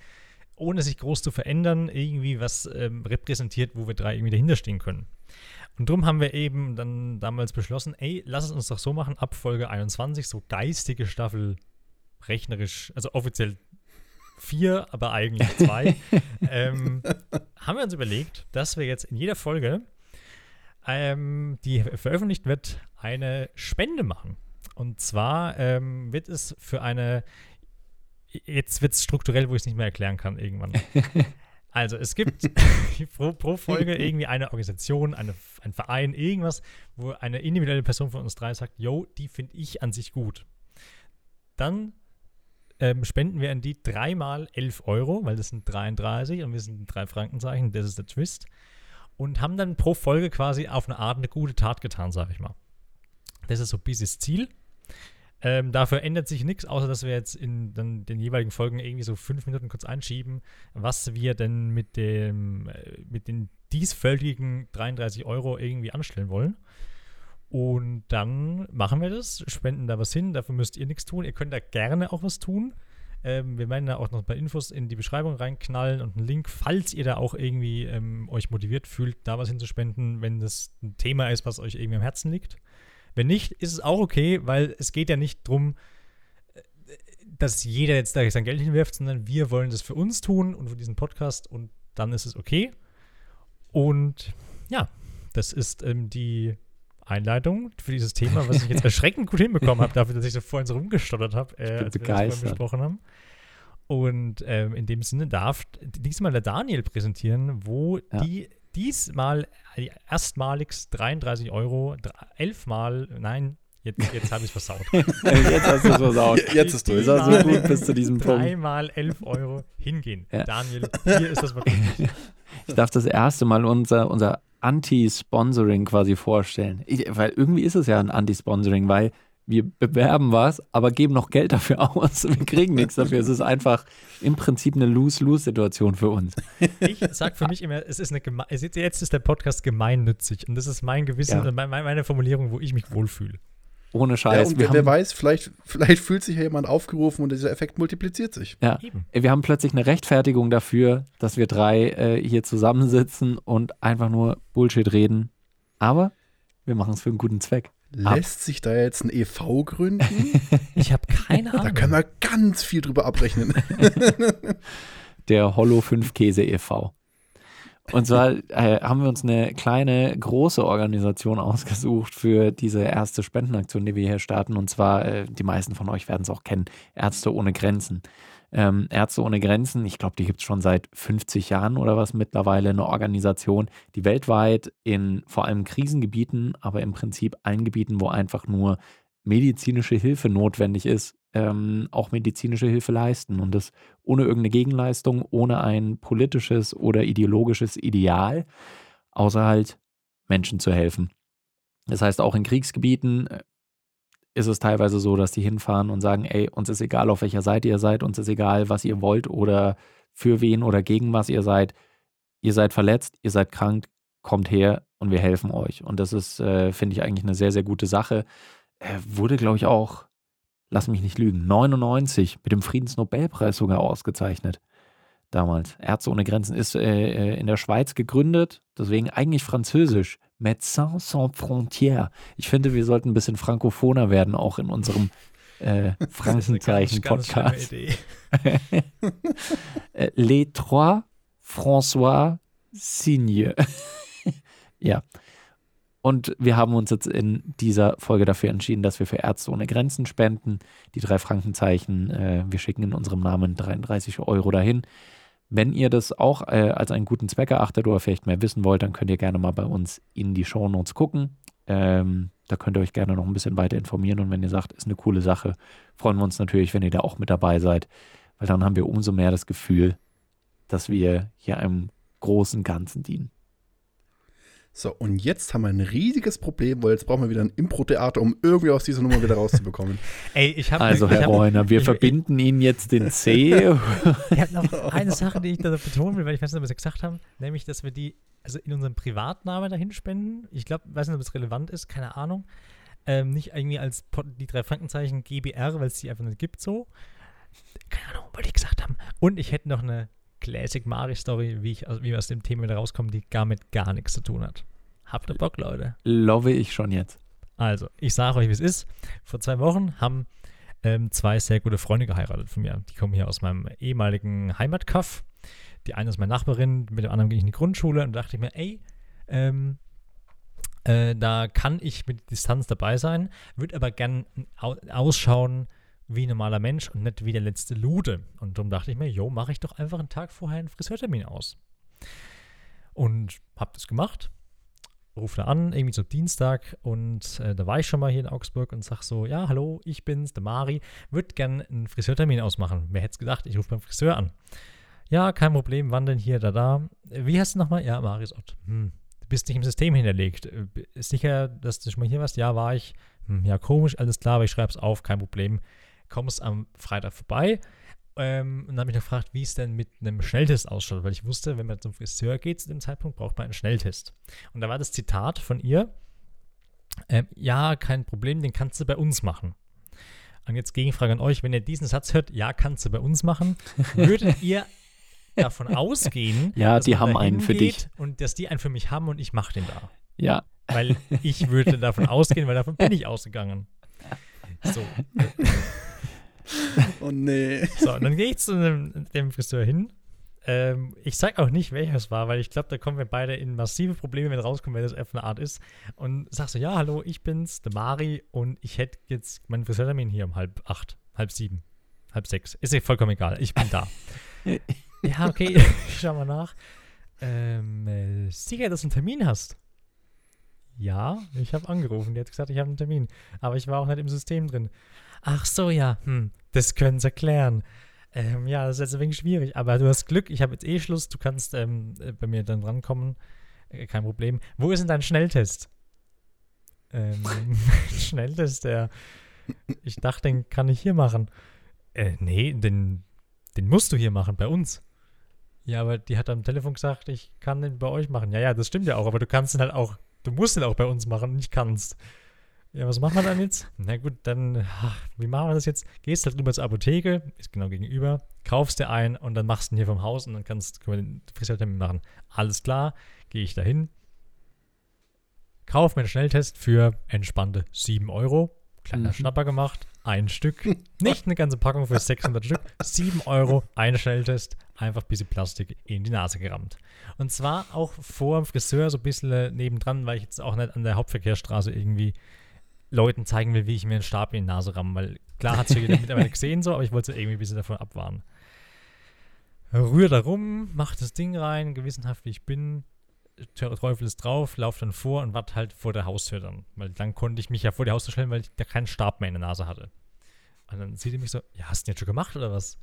ohne sich groß zu verändern, irgendwie was ähm, repräsentiert, wo wir drei irgendwie dahinter stehen können. Und darum haben wir eben dann damals beschlossen, ey, lass es uns doch so machen, ab Folge 21, so geistige Staffel, rechnerisch, also offiziell vier, aber eigentlich zwei, ähm, haben wir uns überlegt, dass wir jetzt in jeder Folge, ähm, die veröffentlicht wird, eine Spende machen. Und zwar ähm, wird es für eine, jetzt wird es strukturell, wo ich es nicht mehr erklären kann irgendwann. Also es gibt pro, pro Folge irgendwie eine Organisation, eine, ein Verein, irgendwas, wo eine individuelle Person von uns drei sagt, yo, die finde ich an sich gut. Dann ähm, spenden wir an die dreimal 11 Euro, weil das sind 33 und wir sind in drei Frankenzeichen, das ist der Twist. Und haben dann pro Folge quasi auf eine Art eine gute Tat getan, sage ich mal. Das ist so bis das Ziel. Ähm, dafür ändert sich nichts, außer dass wir jetzt in dann den jeweiligen Folgen irgendwie so fünf Minuten kurz einschieben, was wir denn mit dem, äh, mit den diesfolgigen 33 Euro irgendwie anstellen wollen. Und dann machen wir das, spenden da was hin, dafür müsst ihr nichts tun. Ihr könnt da gerne auch was tun. Ähm, wir werden da auch noch ein paar Infos in die Beschreibung reinknallen und einen Link, falls ihr da auch irgendwie ähm, euch motiviert fühlt, da was hinzuspenden, wenn das ein Thema ist, was euch irgendwie am Herzen liegt. Wenn nicht, ist es auch okay, weil es geht ja nicht darum, dass jeder jetzt da sein Geld hinwirft, sondern wir wollen das für uns tun und für diesen Podcast und dann ist es okay. Und ja, das ist ähm, die Einleitung für dieses Thema, was ich jetzt erschreckend gut hinbekommen habe, dafür, dass ich so vorhin so rumgestottert habe, äh, als wir das besprochen haben. Und ähm, in dem Sinne darf diesmal der Daniel präsentieren, wo Ja. die diesmal die erstmaligst 33 Euro, dr- elfmal, nein, jetzt, jetzt habe ich es versaut. Jetzt hast du es versaut. Jetzt ist. Das war so gut bis zu diesem Punkt. Dreimal 11 Euro hingehen. Ja. Daniel, hier ist das Wort. Ich darf das erste Mal unser, unser Anti-Sponsoring quasi vorstellen. Ich, weil irgendwie ist es ja ein Anti-Sponsoring, weil wir bewerben was, aber geben noch Geld dafür aus. Wir kriegen nichts dafür. Es ist einfach im Prinzip eine Lose-Lose-Situation für uns. Ich sag für mich immer, es ist eine geme jetzt ist der Podcast gemeinnützig und das ist mein Gewissen Ja. meine Formulierung, wo ich mich wohlfühle. Ohne Ja, Scheiß. und wir, wer, wer haben, weiß, vielleicht, vielleicht fühlt sich ja jemand aufgerufen und dieser Effekt multipliziert sich. ja, Eben. wir haben plötzlich eine Rechtfertigung dafür, dass wir drei äh, hier zusammensitzen und einfach nur Bullshit reden. Aber Wir machen es für einen guten Zweck. Lässt sich da jetzt ein EV gründen? Ich habe keine Ahnung. Da können wir ganz viel drüber abrechnen. Der Hollow 5 Käse e.V. Und zwar äh, haben wir uns eine kleine, große Organisation ausgesucht für diese erste Spendenaktion, die wir hier starten. Und zwar, äh, die meisten von euch werden es auch kennen, Ärzte ohne Grenzen. Ähm, Ärzte ohne Grenzen, ich glaube, die gibt es schon seit 50 Jahren oder was mittlerweile, eine Organisation, die weltweit in vor allem Krisengebieten, aber im Prinzip allen Gebieten, wo einfach nur medizinische Hilfe notwendig ist, ähm, auch medizinische Hilfe leisten und das ohne irgendeine Gegenleistung, ohne ein politisches oder ideologisches Ideal, außer halt Menschen zu helfen. Das heißt, auch in Kriegsgebieten äh, ist es teilweise so, dass die hinfahren und sagen, ey, uns ist egal, auf welcher Seite ihr seid, uns ist egal, was ihr wollt oder für wen oder gegen was ihr seid. Ihr seid verletzt, ihr seid krank, kommt her und wir helfen euch. Und das ist, äh, finde ich, eigentlich eine sehr, sehr gute Sache. Er wurde, glaube ich, auch lass mich nicht lügen, 99 mit dem Friedensnobelpreis sogar ausgezeichnet. Damals. Ärzte ohne Grenzen ist äh, äh, in der Schweiz gegründet, deswegen eigentlich französisch. Médecins Sans Frontières. Ich finde, wir sollten ein bisschen frankophoner werden, auch in unserem äh, Frankenzeichen-Podcast. Äh, Les Trois François Signe. ja, und wir haben uns jetzt in dieser Folge dafür entschieden, dass wir für Ärzte ohne Grenzen spenden. Die drei Frankenzeichen, äh, wir schicken in unserem Namen 33 Euro dahin. Wenn ihr das auch äh, als einen guten Zweck erachtet oder vielleicht mehr wissen wollt, dann könnt ihr gerne mal bei uns in die Shownotes gucken. Ähm, da könnt ihr euch gerne noch ein bisschen weiter informieren. Und wenn ihr sagt, ist eine coole Sache, freuen wir uns natürlich, wenn ihr da auch mit dabei seid. Weil dann haben wir umso mehr das Gefühl, dass wir hier einem großen Ganzen dienen. So, und jetzt haben wir ein riesiges Problem, weil jetzt brauchen wir wieder ein Impro-Theater, um irgendwie aus dieser Nummer wieder rauszubekommen. Ey, ich habe Also, Herr Reuner, wir ich, verbinden ich, Ihnen jetzt den C. ich habe noch eine Sache, die ich da betonen will, weil ich weiß nicht, ob wir es gesagt haben, nämlich, dass wir die also in unserem Privatnamen dahin spenden. Ich glaube, weiß nicht, ob es relevant ist, keine Ahnung. Ähm, nicht irgendwie als die drei Frankenzeichen GBR, weil es die einfach nicht gibt so. Keine Ahnung, wollte ich gesagt haben. Und ich hätte noch eine Classic Mari-Story, wie, ich, also wie wir aus dem Thema wieder rauskommen, die gar mit gar nichts zu tun hat. Habt ihr Bock, Leute? Love ich schon jetzt. Also, ich sage euch, wie es ist. Vor zwei Wochen haben ähm, zwei sehr gute Freunde geheiratet von mir. Die kommen hier aus meinem ehemaligen Heimatkaff. Die eine ist meine Nachbarin, mit dem anderen ging ich in die Grundschule und dachte ich mir, ey, ähm, äh, da kann ich mit Distanz dabei sein, würde aber gern ausschauen wie ein normaler Mensch und nicht wie der letzte Lude. Und darum dachte ich mir, jo, mache ich doch einfach einen Tag vorher einen Friseurtermin aus. Und habe das gemacht. Rufe da an, irgendwie so Dienstag und äh, da war ich schon mal hier in Augsburg und sag so, ja, hallo, ich bin's, der Mari, würde gern einen Friseurtermin ausmachen. Wer hätte es gedacht, ich rufe beim Friseur an. Ja, kein Problem, wann denn hier, da, da. Wie heißt du nochmal? Ja, Maris Ott. Hm, du bist nicht im System hinterlegt. Äh, ist sicher, dass du schon mal hier warst? Ja, war ich. Hm, ja, komisch, alles klar, aber ich schreibe es auf, kein Problem kommst am Freitag vorbei. Ähm, und dann habe ich noch gefragt, wie es denn mit einem Schnelltest ausschaut, weil ich wusste, wenn man zum Friseur geht zu dem Zeitpunkt, braucht man einen Schnelltest. Und da war das Zitat von ihr: ähm, Ja, kein Problem, den kannst du bei uns machen. Und jetzt Gegenfrage an euch: Wenn ihr diesen Satz hört, ja, kannst du bei uns machen, würdet ihr davon ausgehen, ja, die haben einen für dich und dass die einen für mich haben und ich mache den da. Ja. Weil ich würde davon ausgehen, weil davon bin ich ausgegangen. So. Oh nee. So, und dann gehe ich zu dem, dem Friseur hin. Ähm, ich sag auch nicht, welcher es war, weil ich glaube, da kommen wir beide in massive Probleme, wenn rauskommen, wer das F eine Art ist. Und sag so, ja, hallo, ich bin's, der Mari, und ich hätte jetzt meinen Friseurtermin hier um halb acht, halb sieben, halb sechs. Ist ja vollkommen egal, ich bin da. ja, okay, schau mal nach. Ähm, äh, sicher, dass du einen Termin hast? Ja, ich habe angerufen. Die hat gesagt, ich habe einen Termin. Aber ich war auch nicht im System drin. Ach so, ja, hm, das können sie erklären. Ähm, ja, das ist jetzt ein wenig schwierig, aber du hast Glück, ich habe jetzt eh Schluss, du kannst ähm, äh, bei mir dann drankommen. Äh, kein Problem. Wo ist denn dein Schnelltest? Ähm, Schnelltest, der. Ich dachte, den kann ich hier machen. Äh, nee, den, den musst du hier machen, bei uns. Ja, aber die hat am Telefon gesagt, ich kann den bei euch machen. Ja, ja, das stimmt ja auch, aber du kannst den halt auch, du musst den auch bei uns machen und ich kannst. Ja, was machen wir dann jetzt? Na gut, dann, ach, wie machen wir das jetzt? Gehst halt rüber zur Apotheke, ist genau gegenüber, kaufst dir ein und dann machst du ihn hier vom Haus und dann kannst, können wir den Friseurtermin machen. Alles klar, gehe ich dahin. Kauf mir einen Schnelltest für entspannte 7 Euro. Kleiner Mhm. Schnapper gemacht, ein Stück. Nicht eine ganze Packung für 600 Stück. 7 Euro, ein Schnelltest. Einfach ein bisschen Plastik in die Nase gerammt. Und zwar auch vor dem Friseur, so ein bisschen äh, nebendran, weil ich jetzt auch nicht an der Hauptverkehrsstraße irgendwie Leuten zeigen will, wie ich mir einen Stab in die Nase ramme. Weil klar hat es ja jeder mittlerweile gesehen so, aber ich wollte irgendwie ein bisschen davon abwarnen. Rühr da rum, mach das Ding rein, gewissenhaft wie ich bin. Der Teufel ist drauf, lauf dann vor und wart halt vor der Haustür dann. Weil dann konnte ich mich ja vor die Haustür stellen, weil ich da keinen Stab mehr in der Nase hatte. Und dann sieht er mich so, ja, hast du jetzt schon gemacht oder was?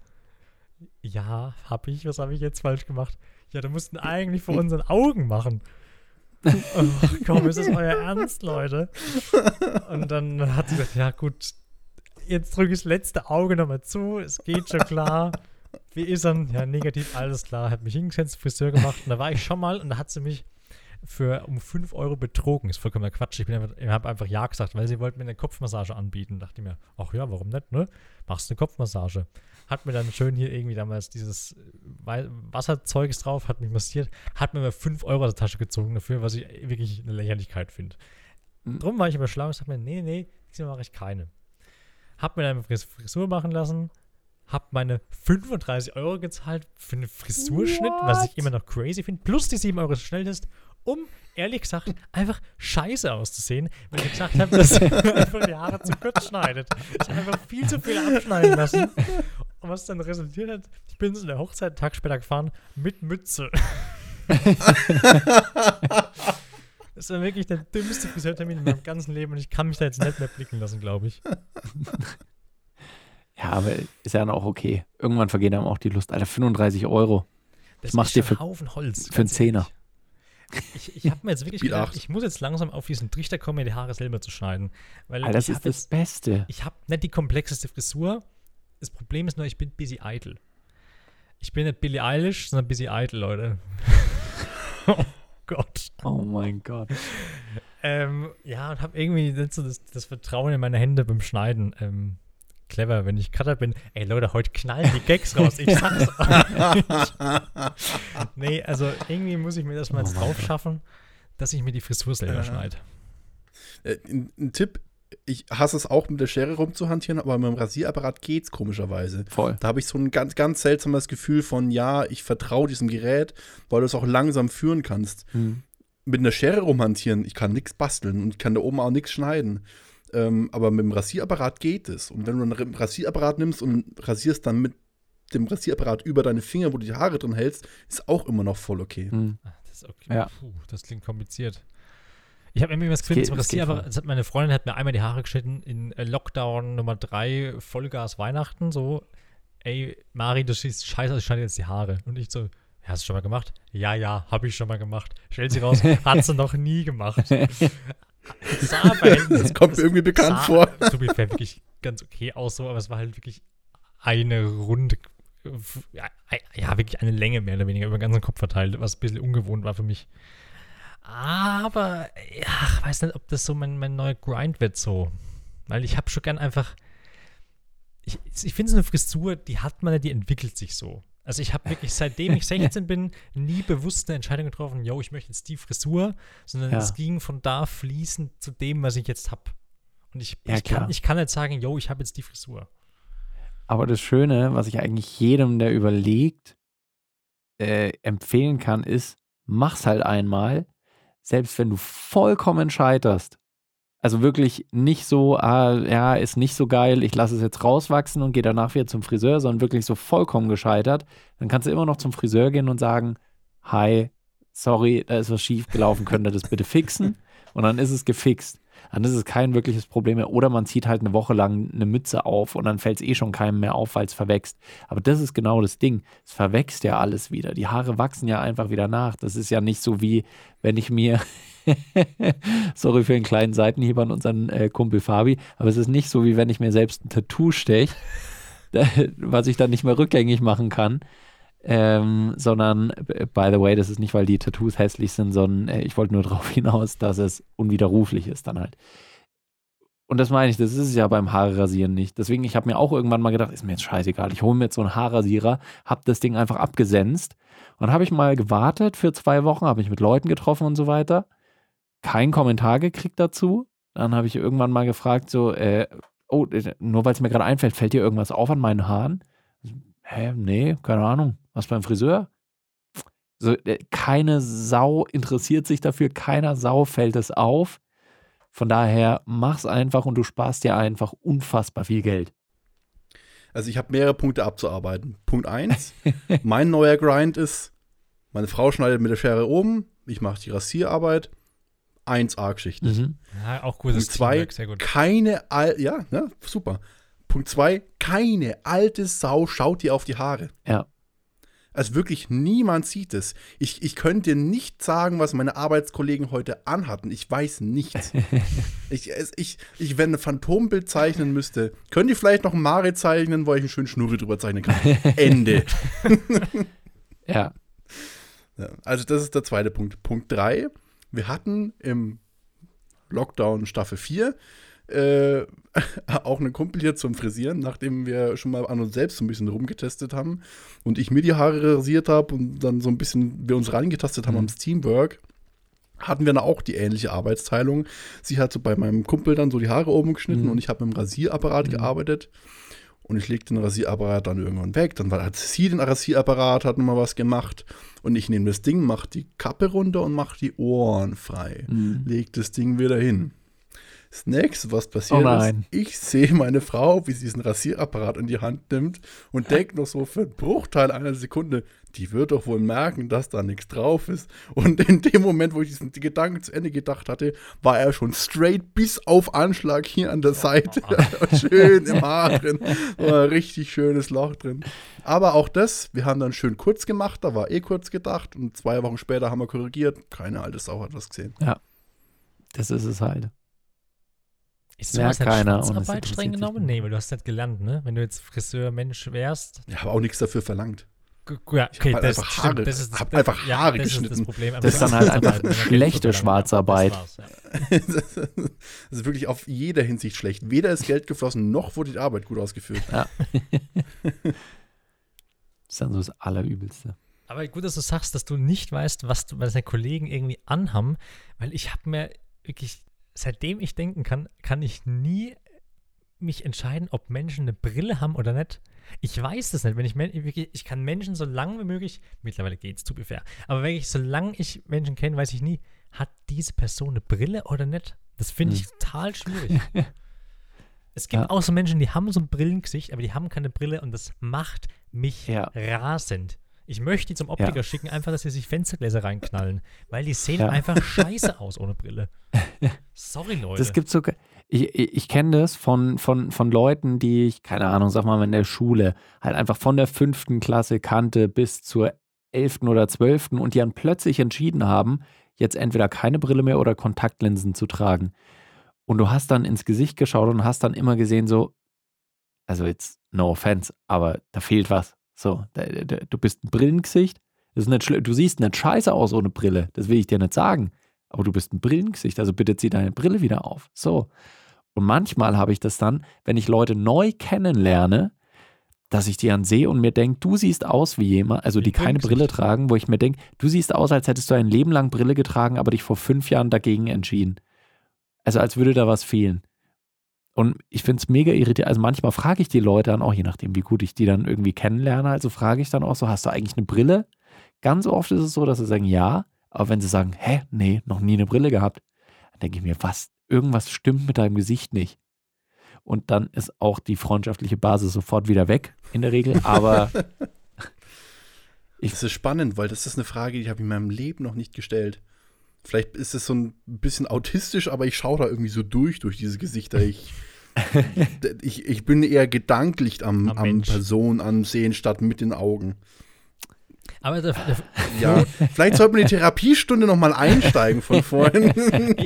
Ja, hab ich. Was habe ich jetzt falsch gemacht? Ja, du musst ihn eigentlich vor unseren Augen machen. Ach komm, ist das euer Ernst, Leute? Und dann hat sie gesagt, ja gut, jetzt drücke ich das letzte Auge nochmal zu, es geht schon klar. Wie ist er? Ja, negativ, alles klar. Hat mich hingesetzt, Friseur gemacht und da war ich schon mal und da hat sie mich für um 5 Euro betrogen. Ist vollkommener Quatsch. Ich, ich habe einfach Ja gesagt, weil sie wollten mir eine Kopfmassage anbieten. Dachte ich mir, ach ja, warum nicht, ne? Machst eine Kopfmassage. Hat mir dann schön hier irgendwie damals dieses Wei- Wasserzeugs drauf, hat mich massiert, hat mir mal 5 Euro aus der Tasche gezogen dafür, was ich wirklich eine Lächerlichkeit finde. Mhm. Drum war ich aber schlau und sagte mir, nee, nee, diesmal mache ich keine. Hab mir dann eine Fris- Frisur machen lassen, hab meine 35 Euro gezahlt für einen Frisurschnitt, was ich immer noch crazy finde, plus die 7 Euro Schnelltest, um, ehrlich gesagt, einfach scheiße auszusehen, weil ich gesagt habe, dass er einfach die Haare zu kurz schneidet. Ich habe einfach viel zu viel abschneiden lassen. Und was dann resultiert hat, ich bin zu der Hochzeit einen Tag später gefahren mit Mütze. Das war wirklich der dümmste Friseurtermin in meinem ganzen Leben und ich kann mich da jetzt nicht mehr blicken lassen, glaube ich. Ja, aber ist ja dann auch okay. Irgendwann vergeht einem auch die Lust. Alter, 35 Euro. Das machst ist dir für- ein Haufen Holz. für einen ganz ehrlich. Ich, ich habe mir jetzt wirklich Biet gedacht, acht. ich muss jetzt langsam auf diesen Trichter kommen, mir die Haare selber zu schneiden. Weil Alter, das ich ist habe das Beste. ich habe nicht die komplexeste Frisur. Das Problem ist nur, ich bin busy eitel. Ich bin nicht Billie Eilish, sondern busy eitel, Leute. oh Gott. Oh mein Gott. Ähm, ja, und habe irgendwie nicht so das, das Vertrauen in meine Hände beim Schneiden. Ähm, clever, wenn ich Cutter bin. Ey Leute, heute knallen die Gags raus. Ich sag's euch. nee, also irgendwie muss ich mir das mal Oh jetzt drauf schaffen, dass ich mir die Frisur selber Ja. schneide. Äh, ein, ein Tipp, ich hasse es auch mit der Schere rumzuhantieren, aber mit dem Rasierapparat geht's komischerweise. Voll. Da habe ich so ein ganz, ganz seltsames Gefühl von, ja, ich vertraue diesem Gerät, weil du es auch langsam führen kannst. Hm. Mit einer Schere rumhantieren, ich kann nichts basteln und ich kann da oben auch nichts schneiden. Ähm, aber mit dem Rasierapparat geht es. Und wenn du einen Rasierapparat nimmst und rasierst dann mit dem Rasierapparat über deine Finger, wo du die Haare drin hältst, ist auch immer noch voll okay. Hm. Ah, Das ist okay. Ja. Puh, das klingt kompliziert. Ich habe irgendwie das Gefühl, geht- zum das hat meine Freundin hat mir einmal die Haare geschnitten in äh, Lockdown Nummer 3, Vollgas Weihnachten, so, ey, Mari, du siehst scheiße ich schneide jetzt die Haare. Und ich so, hast du schon mal gemacht? Ja, ja, habe ich schon mal gemacht. Stellt sie raus, hat sie noch nie gemacht. Sah Verhältnis- Das kommt mir irgendwie bekannt sah, vor. To be fair, wirklich ganz okay aus, so, aber es war halt wirklich eine runde, ja, ja, wirklich eine Länge mehr oder weniger über den ganzen Kopf verteilt, was ein bisschen ungewohnt war für mich. Aber, ja, ich weiß nicht, ob das so mein, mein neuer Grind wird so. Weil ich habe schon gern einfach, ich, ich finde so eine Frisur, die hat man ja, die entwickelt sich so. Also ich habe wirklich, seitdem ich 16 bin, nie bewusst eine Entscheidung getroffen, yo, ich möchte jetzt die Frisur, sondern Ja. es ging von da fließend zu dem, was ich jetzt habe. Und ich, Ja, ich, kann, ich kann nicht sagen, yo, ich habe jetzt die Frisur. Aber das Schöne, was ich eigentlich jedem, der überlegt, äh, empfehlen kann, ist, mach's halt einmal, selbst wenn du vollkommen scheiterst. Also wirklich nicht so, ah, ja, ist nicht so geil, ich lasse es jetzt rauswachsen und gehe danach wieder zum Friseur, sondern wirklich so vollkommen gescheitert. Dann kannst du immer noch zum Friseur gehen und sagen, hi, sorry, da ist was schief gelaufen, könnt ihr das bitte fixen? Und dann ist es gefixt. Dann ist es kein wirkliches Problem mehr. Oder man zieht halt eine Woche lang eine Mütze auf und dann fällt es eh schon keinem mehr auf, weil es verwächst. Aber das ist genau das Ding. Es verwächst ja alles wieder. Die Haare wachsen ja einfach wieder nach. Das ist ja nicht so wie, wenn ich mir, sorry für den kleinen Seitenhieb an unseren äh, Kumpel Fabi, aber es ist nicht so, wie wenn ich mir selbst ein Tattoo steche, was ich dann nicht mehr rückgängig machen kann. Ähm, sondern, b- by the way, das ist nicht, weil die Tattoos hässlich sind, sondern äh, ich wollte nur darauf hinaus, dass es unwiderruflich ist dann halt. Und das meine ich, das ist es ja beim Haare rasieren nicht. Deswegen, ich habe mir auch irgendwann mal gedacht, ist mir jetzt scheißegal, ich hole mir jetzt so einen Haarrasierer, habe das Ding einfach abgesenzt und habe ich mal gewartet für zwei Wochen, habe mich mit Leuten getroffen und so weiter. keinen Kommentar gekriegt dazu. Dann habe ich irgendwann mal gefragt, so, äh, oh, nur weil es mir gerade einfällt, fällt dir irgendwas auf an meinen Haaren? Hä, nee, keine Ahnung. Was beim Friseur? So, äh, keine Sau interessiert sich dafür, keiner Sau fällt es auf. Von daher mach's einfach und du sparst dir einfach unfassbar viel Geld. Also ich habe mehrere Punkte abzuarbeiten. Punkt 1, mein neuer Grind ist, meine Frau schneidet mit der Schere oben, ich mache die Rasierarbeit. 1A-Geschichte. Mhm. Ja, auch gutes Punkt 2, keine, Al ja, ne, super. Punkt 2, keine alte Sau schaut dir auf die Haare. Ja. Also wirklich niemand sieht es. Ich, ich könnte dir nicht sagen, was meine Arbeitskollegen heute anhatten. Ich weiß nichts. ich, ich, ich, wenn ein Phantombild zeichnen müsste, könnt ihr vielleicht noch ein Mare zeichnen, wo ich einen schönen Schnurri drüber zeichnen kann. Ende. ja. ja. Also das ist der zweite Punkt. Punkt 3. Wir hatten im Lockdown Staffel 4 äh, auch einen Kumpel hier zum Frisieren, nachdem wir schon mal an uns selbst so ein bisschen rumgetestet haben und ich mir die Haare rasiert habe und dann so ein bisschen wir uns reingetastet haben mhm. am Steamwork, hatten wir dann auch die ähnliche Arbeitsteilung. Sie hat so bei meinem Kumpel dann so die Haare oben geschnitten mhm. und ich habe mit dem Rasierapparat mhm. gearbeitet. Und ich legte den Rasierapparat dann irgendwann weg. Dann hat sie den Rasierapparat, hat nochmal was gemacht. Und ich nehme das Ding, mache die Kappe runter und mache die Ohren frei. Mhm. Leg das Ding wieder hin. Das nächste, was passiert oh ist, ich sehe meine Frau, wie sie diesen Rasierapparat in die Hand nimmt und denkt noch so für einen Bruchteil einer Sekunde, die wird doch wohl merken, dass da nichts drauf ist. Und in dem Moment, wo ich diesen Gedanken zu Ende gedacht hatte, war er schon straight bis auf Anschlag hier an der Seite. schön im Haar drin. War ein richtig schönes Loch drin. Aber auch das, wir haben dann schön kurz gemacht, da war eh kurz gedacht und zwei Wochen später haben wir korrigiert. Keine alte Sau hat was gesehen. Ja. Das ist es halt. Ist ja, keiner. Schwarzarbeit streng genommen? Nee, weil du hast nicht gelernt, ne? Wenn du jetzt Friseur-Mensch wärst. Ich habe auch nichts dafür verlangt. Ja, okay, ich halt das, einfach Haare, das ist, hab einfach Haare ja, das geschnitten. Ist das, Problem. das ist dann halt einfach schlechte Schwarzarbeit. Das, ja. das, ist wirklich auf jeder Hinsicht schlecht. Weder ist Geld geflossen, noch wurde die Arbeit gut ausgeführt. Ja. das ist dann so das Allerübelste. Aber gut, dass du sagst, dass du nicht weißt, was, du, was deine Kollegen irgendwie anhaben, weil ich habe mir wirklich seitdem ich denken kann, kann ich nie mich entscheiden, ob Menschen eine Brille haben oder nicht. Ich weiß das nicht. Wenn ich, ich kann Menschen so lange wie möglich, mittlerweile geht es, zu fair, aber wirklich, solange ich Menschen kenne, weiß ich nie, hat diese Person eine Brille oder nicht? Das finde ich hm. total schwierig. es gibt ja. auch so Menschen, die haben so ein Brillengesicht, aber die haben keine Brille und das macht mich ja. rasend. Ich möchte die zum Optiker ja. schicken, einfach, dass sie sich Fenstergläser reinknallen, weil die sehen ja. einfach scheiße aus ohne Brille. Sorry, Leute. Das gibt sogar, ich, ich, ich kenne das von, von, von Leuten, die ich, keine Ahnung, sag mal in der Schule, halt einfach von der fünften Klasse kannte bis zur elften oder zwölften und die dann plötzlich entschieden haben, jetzt entweder keine Brille mehr oder Kontaktlinsen zu tragen. Und du hast dann ins Gesicht geschaut und hast dann immer gesehen, so, also jetzt no offense, aber da fehlt was. So, du bist ein Brillengesicht. Das ist nicht du siehst nicht scheiße aus ohne Brille. Das will ich dir nicht sagen. Aber du bist ein Brillengesicht. Also bitte zieh deine Brille wieder auf. So. Und manchmal habe ich das dann, wenn ich Leute neu kennenlerne, dass ich die dann sehe und mir denke, du siehst aus wie jemand, also die keine Brille tragen, wo ich mir denke, du siehst aus, als hättest du ein Leben lang Brille getragen, aber dich vor fünf Jahren dagegen entschieden. Also als würde da was fehlen. Und ich finde es mega irritierend. Also manchmal frage ich die Leute dann auch, je nachdem, wie gut ich die dann irgendwie kennenlerne, also frage ich dann auch so, hast du eigentlich eine Brille? Ganz oft ist es so, dass sie sagen, ja. Aber wenn sie sagen, hä, nee, noch nie eine Brille gehabt, dann denke ich mir, was, irgendwas stimmt mit deinem Gesicht nicht. Und dann ist auch die freundschaftliche Basis sofort wieder weg, in der Regel. Aber ich das ist spannend, weil das ist eine Frage, die habe ich in meinem Leben noch nicht gestellt. Vielleicht ist es so ein bisschen autistisch, aber ich schaue da irgendwie so durch, durch diese Gesichter. Ich, ich, ich bin eher gedanklich am, am, am Person ansehen statt mit den Augen. Aber der, der ja, vielleicht sollten wir die Therapiestunde noch mal einsteigen von vorhin.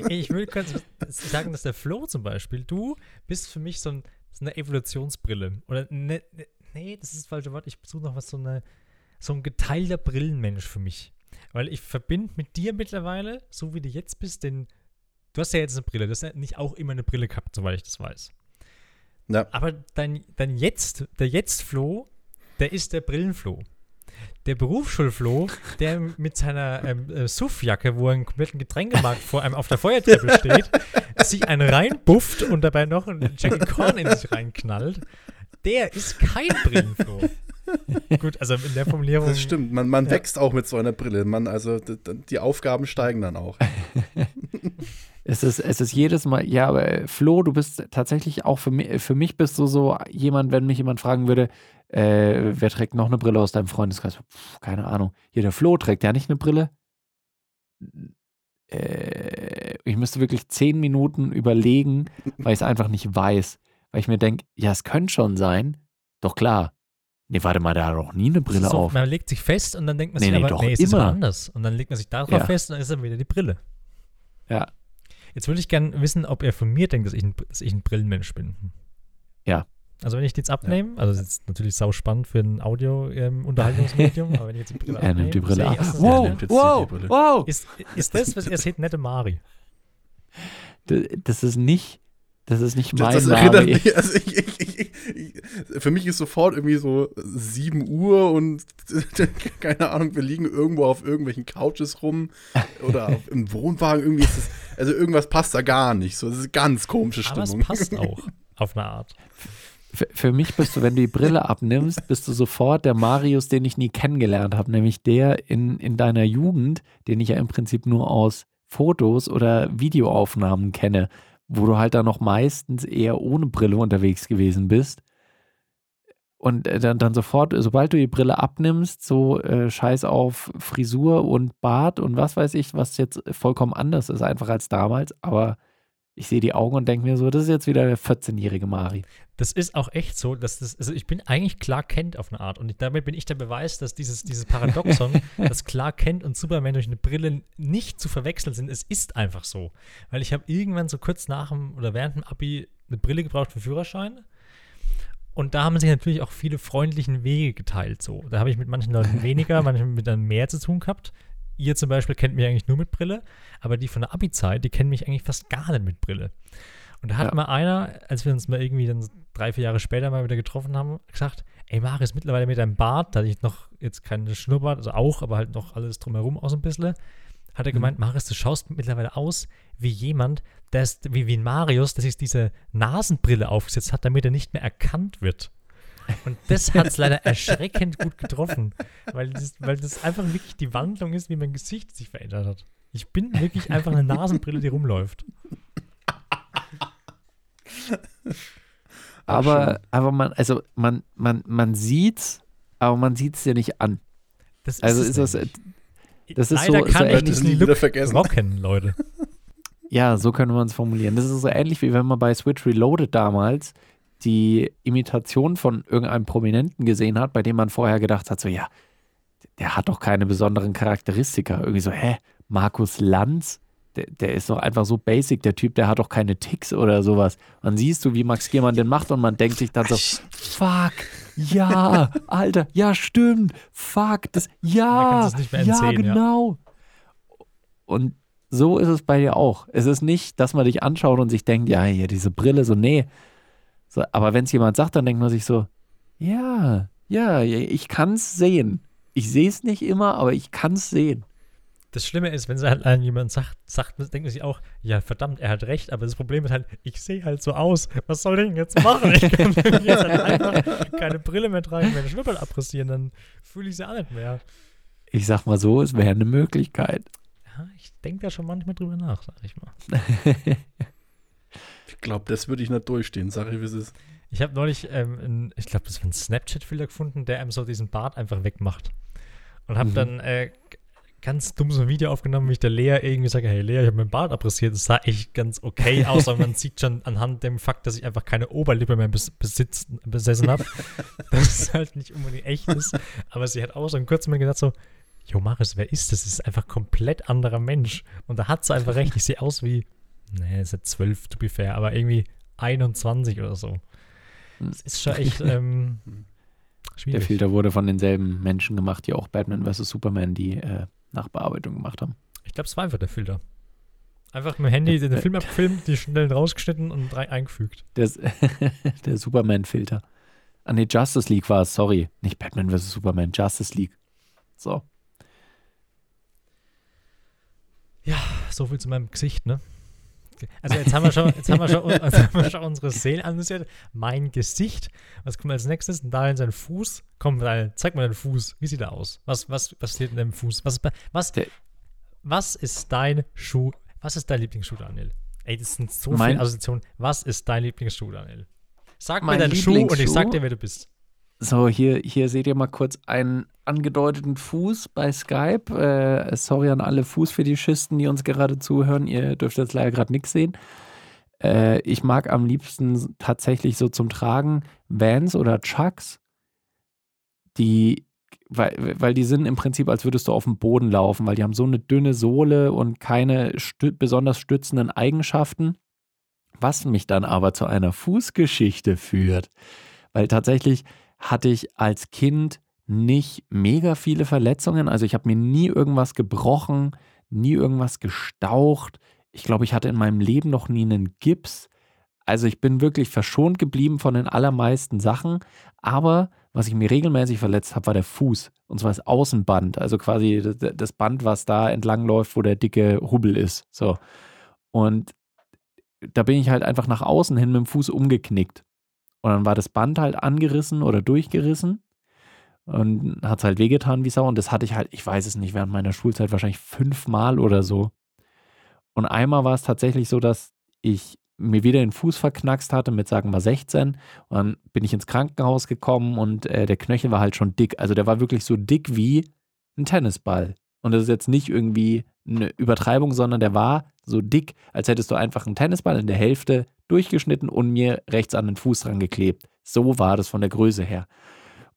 ich, will kurz sagen, dass der Flo zum Beispiel, du bist für mich so, ein, so eine Evolutionsbrille. Oder ne, ne, nee, das ist das falsche Wort. Ich suche noch was so eine so ein geteilter Brillenmensch für mich. Weil ich verbinde mit dir mittlerweile, so wie du jetzt bist, denn du hast ja jetzt eine Brille. Du hast ja nicht auch immer eine Brille gehabt, soweit ich das weiß. Ja. Aber dein, dein Jetzt, der Jetzt-Flo, der ist der Brillenflo. Der Berufsschulflo, der mit seiner ähm, äh, Suffjacke, wo er einen kompletten Getränkemarkt vor einem auf der Feuertreppe steht, sich einen reinbufft und dabei noch einen Jackie Korn in sich reinknallt, der ist kein Brillenflo. Gut, also in der Formulierung. Das stimmt, man, man ja. wächst auch mit so einer Brille. Man, also die Aufgaben steigen dann auch. es, ist, es ist jedes Mal, ja, aber Flo, du bist tatsächlich auch für mich, für mich bist du so jemand, wenn mich jemand fragen würde, äh, wer trägt noch eine Brille aus deinem Freundeskreis? Puh, keine Ahnung. Hier, der Flo trägt ja nicht eine Brille. Äh, ich müsste wirklich zehn Minuten überlegen, weil ich es einfach nicht weiß. Weil ich mir denke, ja, es könnte schon sein. Doch klar, Nee, warte mal, da hat doch nie eine Brille so, auf. Man legt sich fest und dann denkt man nee, sich, nee, aber doch, nee, es immer. ist aber anders. Und dann legt man sich darauf ja. fest und dann ist dann wieder die Brille. Ja. Jetzt würde ich gerne wissen, ob er von mir denkt, dass ich ein, dass ich ein Brillenmensch bin. Ja. Also wenn ich die jetzt abnehme, ja. also das ist natürlich sau spannend für ein Audio-Unterhaltungsmedium, ähm, aber wenn ich jetzt die Brille Er nimmt die Brille ab. Wow, wow, wow. Ist, ist das, was er sieht, nette Mari? Das ist nicht das ist nicht mein das, das erinnert mich, also ich, ich, Für mich ist sofort irgendwie so 7 Uhr und keine Ahnung, wir liegen irgendwo auf irgendwelchen Couches rum oder im Wohnwagen. Irgendwie ist das, also irgendwas passt da gar nicht. So, das ist eine ganz komische Stimmung. Aber es passt auch, auf eine Art. Für, für mich bist du, wenn du die Brille abnimmst, bist du sofort der Marius, den ich nie kennengelernt habe, nämlich der in, in deiner Jugend, den ich ja im Prinzip nur aus Fotos oder Videoaufnahmen kenne wo du halt dann noch meistens eher ohne Brille unterwegs gewesen bist. Und äh, dann, dann sofort, sobald du die Brille abnimmst, so äh, scheiß auf Frisur und Bart und was weiß ich, was jetzt vollkommen anders ist, einfach als damals. Aber ich sehe die Augen und denke mir so, das ist jetzt wieder der 14-jährige Mari. Das ist auch echt so, dass das, also ich bin eigentlich Clark Kent auf eine Art und damit bin ich der Beweis, dass dieses, dieses Paradoxon, dass Clark Kent und Superman durch eine Brille nicht zu verwechseln sind. Es ist einfach so. Weil ich habe irgendwann so kurz nach dem oder während dem Abi eine Brille gebraucht für Führerschein. Und da haben sich natürlich auch viele freundlichen Wege geteilt. So. Da habe ich mit manchen Leuten weniger, manchen mit dann mehr zu tun gehabt. Ihr zum Beispiel kennt mich eigentlich nur mit Brille, aber die von der Abi-Zeit, die kennen mich eigentlich fast gar nicht mit Brille. Und da hat ja. mal einer, als wir uns mal irgendwie dann drei, vier Jahre später mal wieder getroffen haben, gesagt, ey Marius, mittlerweile mit deinem Bart, da hatte ich noch jetzt keine Schnurrbart, also auch, aber halt noch alles drumherum aus ein bisschen, hat er mhm. gemeint, mhm. Marius, du schaust mittlerweile aus wie jemand, der ist, wie, wie ein Marius, der sich diese Nasenbrille aufgesetzt hat, damit er nicht mehr erkannt wird. Und das hat es leider erschreckend gut getroffen, weil das, weil das einfach wirklich die Wandlung ist, wie mein Gesicht sich verändert hat. Ich bin wirklich einfach eine Nasenbrille, die rumläuft. aber, aber man, also man, man, man sieht's, aber man sieht es ja nicht an. Das also ist, ist das, das ist Leider so, kann so ich diesen Look vergessen. rocken, Leute. Ja, so können wir uns formulieren. Das ist so ähnlich wie wenn man bei Switch Reloaded damals die Imitation von irgendeinem Prominenten gesehen hat, bei dem man vorher gedacht hat, so ja, der hat doch keine besonderen Charakteristika. Irgendwie so, hä, Markus Lanz? Der, der, ist doch einfach so basic, der Typ, der hat doch keine Ticks oder sowas. Dann siehst du, wie Max Giermann den macht und man denkt sich dann so, fuck, ja, Alter, ja, stimmt, fuck, das, ja, ja, genau. Ja. Und so ist es bei dir auch. Es ist nicht, dass man dich anschaut und sich denkt, ja, hier diese Brille, so, nee, so, aber wenn es jemand sagt, dann denkt man sich so, ja, ja, ich kann es sehen. Ich sehe es nicht immer, aber ich kann es sehen. Das Schlimme ist, wenn halt jemand sagt, sagt, denkt man sich auch, ja, verdammt, er hat recht, aber das Problem ist halt, ich sehe halt so aus. Was soll ich denn jetzt machen? Ich kann jetzt halt einfach keine Brille mehr tragen, meine Schnüppel abrasieren, dann fühle ich sie auch nicht mehr. Ich sag mal so, es wäre eine Möglichkeit. Ja, ich denke da schon manchmal drüber nach, sag ich mal. Ich glaube, das würde ich nicht durchstehen, sag ich, wie es ist. Ich habe neulich, ähm, ein, ich glaube, das war ein Snapchat-Filter gefunden, der einem so diesen Bart einfach wegmacht. Und habe mhm. dann äh, ganz dumm so ein Video aufgenommen, wie ich der Lea irgendwie sage, hey Lea, ich habe meinen Bart abrasiert. Das sah echt ganz okay aus, aber man sieht schon anhand dem Fakt, dass ich einfach keine Oberlippe mehr bes besitzt, besessen habe, dass es halt nicht unbedingt echt ist. Aber sie hat auch so in kurzem mal gesagt so, Jo Maris, wer ist das? Das ist einfach ein komplett anderer Mensch. Und da hat sie einfach recht. Ich sehe aus wie nee, ist ja 12 to be fair, aber irgendwie 21 oder so. Das ist schon echt ähm, schwierig. Der Filter wurde von denselben Menschen gemacht, die auch Batman vs. Superman die äh, Nachbearbeitung gemacht haben. Ich glaube, es war einfach der Filter. Einfach mit dem Handy den Film abgefilmt, die schnell rausgeschnitten und drei eingefügt. Der, der Superman-Filter. Ah, nee, Justice League war es, sorry. Nicht Batman vs. Superman, Justice League. So. Ja, so viel zu meinem Gesicht, ne? Also jetzt haben wir schon, jetzt haben wir schon, jetzt haben wir schon unsere Seelen analysiert. Mein Gesicht. Was kommt als nächstes? Da in sein Fuß. Komm, Daniel, zeig mal deinen Fuß. Wie sieht er aus? Was, was passiert in deinem Fuß? Was, was, was ist dein Schuh? Was ist dein Lieblingsschuh, Daniel? Ey, das sind so mein, viele Assoziationen. Was ist dein Lieblingsschuh, Daniel? Sag mir deinen Schuh und ich sag dir, wer du bist. So, hier, hier seht ihr mal kurz einen angedeuteten Fuß bei Skype. Äh, sorry an alle Fußfetischisten, die uns gerade zuhören. Ihr dürft jetzt leider gerade nichts sehen. Äh, ich mag am liebsten tatsächlich so zum Tragen Vans oder Chucks, die, weil, weil die sind im Prinzip, als würdest du auf dem Boden laufen, weil die haben so eine dünne Sohle und keine stü besonders stützenden Eigenschaften. Was mich dann aber zu einer Fußgeschichte führt. Weil tatsächlich hatte ich als Kind nicht mega viele Verletzungen. Also ich habe mir nie irgendwas gebrochen, nie irgendwas gestaucht. Ich glaube, ich hatte in meinem Leben noch nie einen Gips. Also ich bin wirklich verschont geblieben von den allermeisten Sachen. Aber was ich mir regelmäßig verletzt habe, war der Fuß. Und zwar das Außenband. Also quasi das Band, was da entlang läuft, wo der dicke Hubbel ist. So. Und da bin ich halt einfach nach außen hin mit dem Fuß umgeknickt. Und dann war das Band halt angerissen oder durchgerissen und hat es halt wehgetan wie Sau. Und das hatte ich halt, ich weiß es nicht, während meiner Schulzeit wahrscheinlich fünfmal oder so. Und einmal war es tatsächlich so, dass ich mir wieder den Fuß verknackst hatte mit, sagen wir, 16. Und dann bin ich ins Krankenhaus gekommen und äh, der Knöchel war halt schon dick. Also der war wirklich so dick wie ein Tennisball. Und das ist jetzt nicht irgendwie eine Übertreibung, sondern der war so dick, als hättest du einfach einen Tennisball in der Hälfte durchgeschnitten und mir rechts an den Fuß dran geklebt. So war das von der Größe her.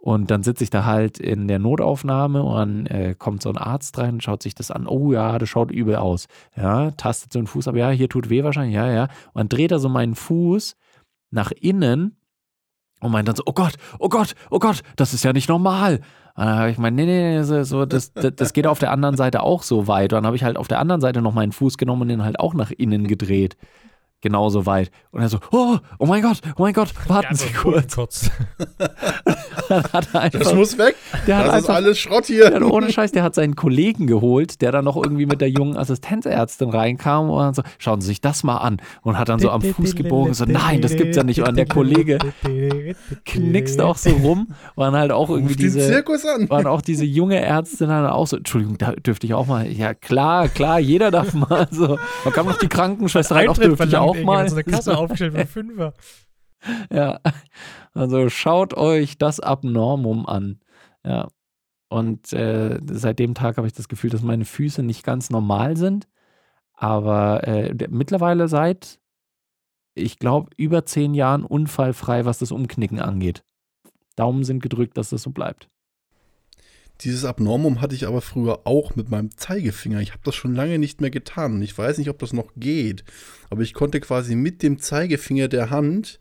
Und dann sitze ich da halt in der Notaufnahme und dann äh, kommt so ein Arzt rein und schaut sich das an. Oh ja, das schaut übel aus. Ja, tastet so einen Fuß, aber ja, hier tut weh wahrscheinlich. Ja, ja. Und dann dreht er so meinen Fuß nach innen und meint dann so, oh Gott, oh Gott, oh Gott, das ist ja nicht normal. Und dann habe ich gemeint, nee, nee, nee, so, das, das, das geht auf der anderen Seite auch so weit. Und dann habe ich halt auf der anderen Seite noch meinen Fuß genommen und den halt auch nach innen gedreht genauso weit. Und er so, oh, oh mein Gott, oh mein Gott, warten Sie kurz. kurz. einfach, das muss weg. Der das einfach, ist alles Schrott hier. Der ohne Scheiß, der hat seinen Kollegen geholt, der dann noch irgendwie mit der jungen Assistenzärztin reinkam und dann so, schauen Sie sich das mal an. Und hat dann so am Fuß gebogen, so, nein, das gibt's ja nicht. Und der Kollege knickst auch so rum. Waren halt auch irgendwie diese, Zirkus an. waren auch diese junge Ärztin dann auch so, Entschuldigung, da dürfte ich auch mal, ja klar, klar, jeder darf mal so. Man kam noch die Krankenschwester rein, auch dürfte ich auch mal. So eine Kasse aufgestellt für Fünfer. Ja, also schaut euch das Abnormum an. Ja. Und äh, seit dem Tag habe ich das Gefühl, dass meine Füße nicht ganz normal sind. Aber äh, mittlerweile seit, ich glaube, über zehn Jahren unfallfrei, was das Umknicken angeht. Daumen sind gedrückt, dass das so bleibt. Dieses Abnormum hatte ich aber früher auch mit meinem Zeigefinger. Ich habe das schon lange nicht mehr getan. Ich weiß nicht, ob das noch geht. Aber ich konnte quasi mit dem Zeigefinger der Hand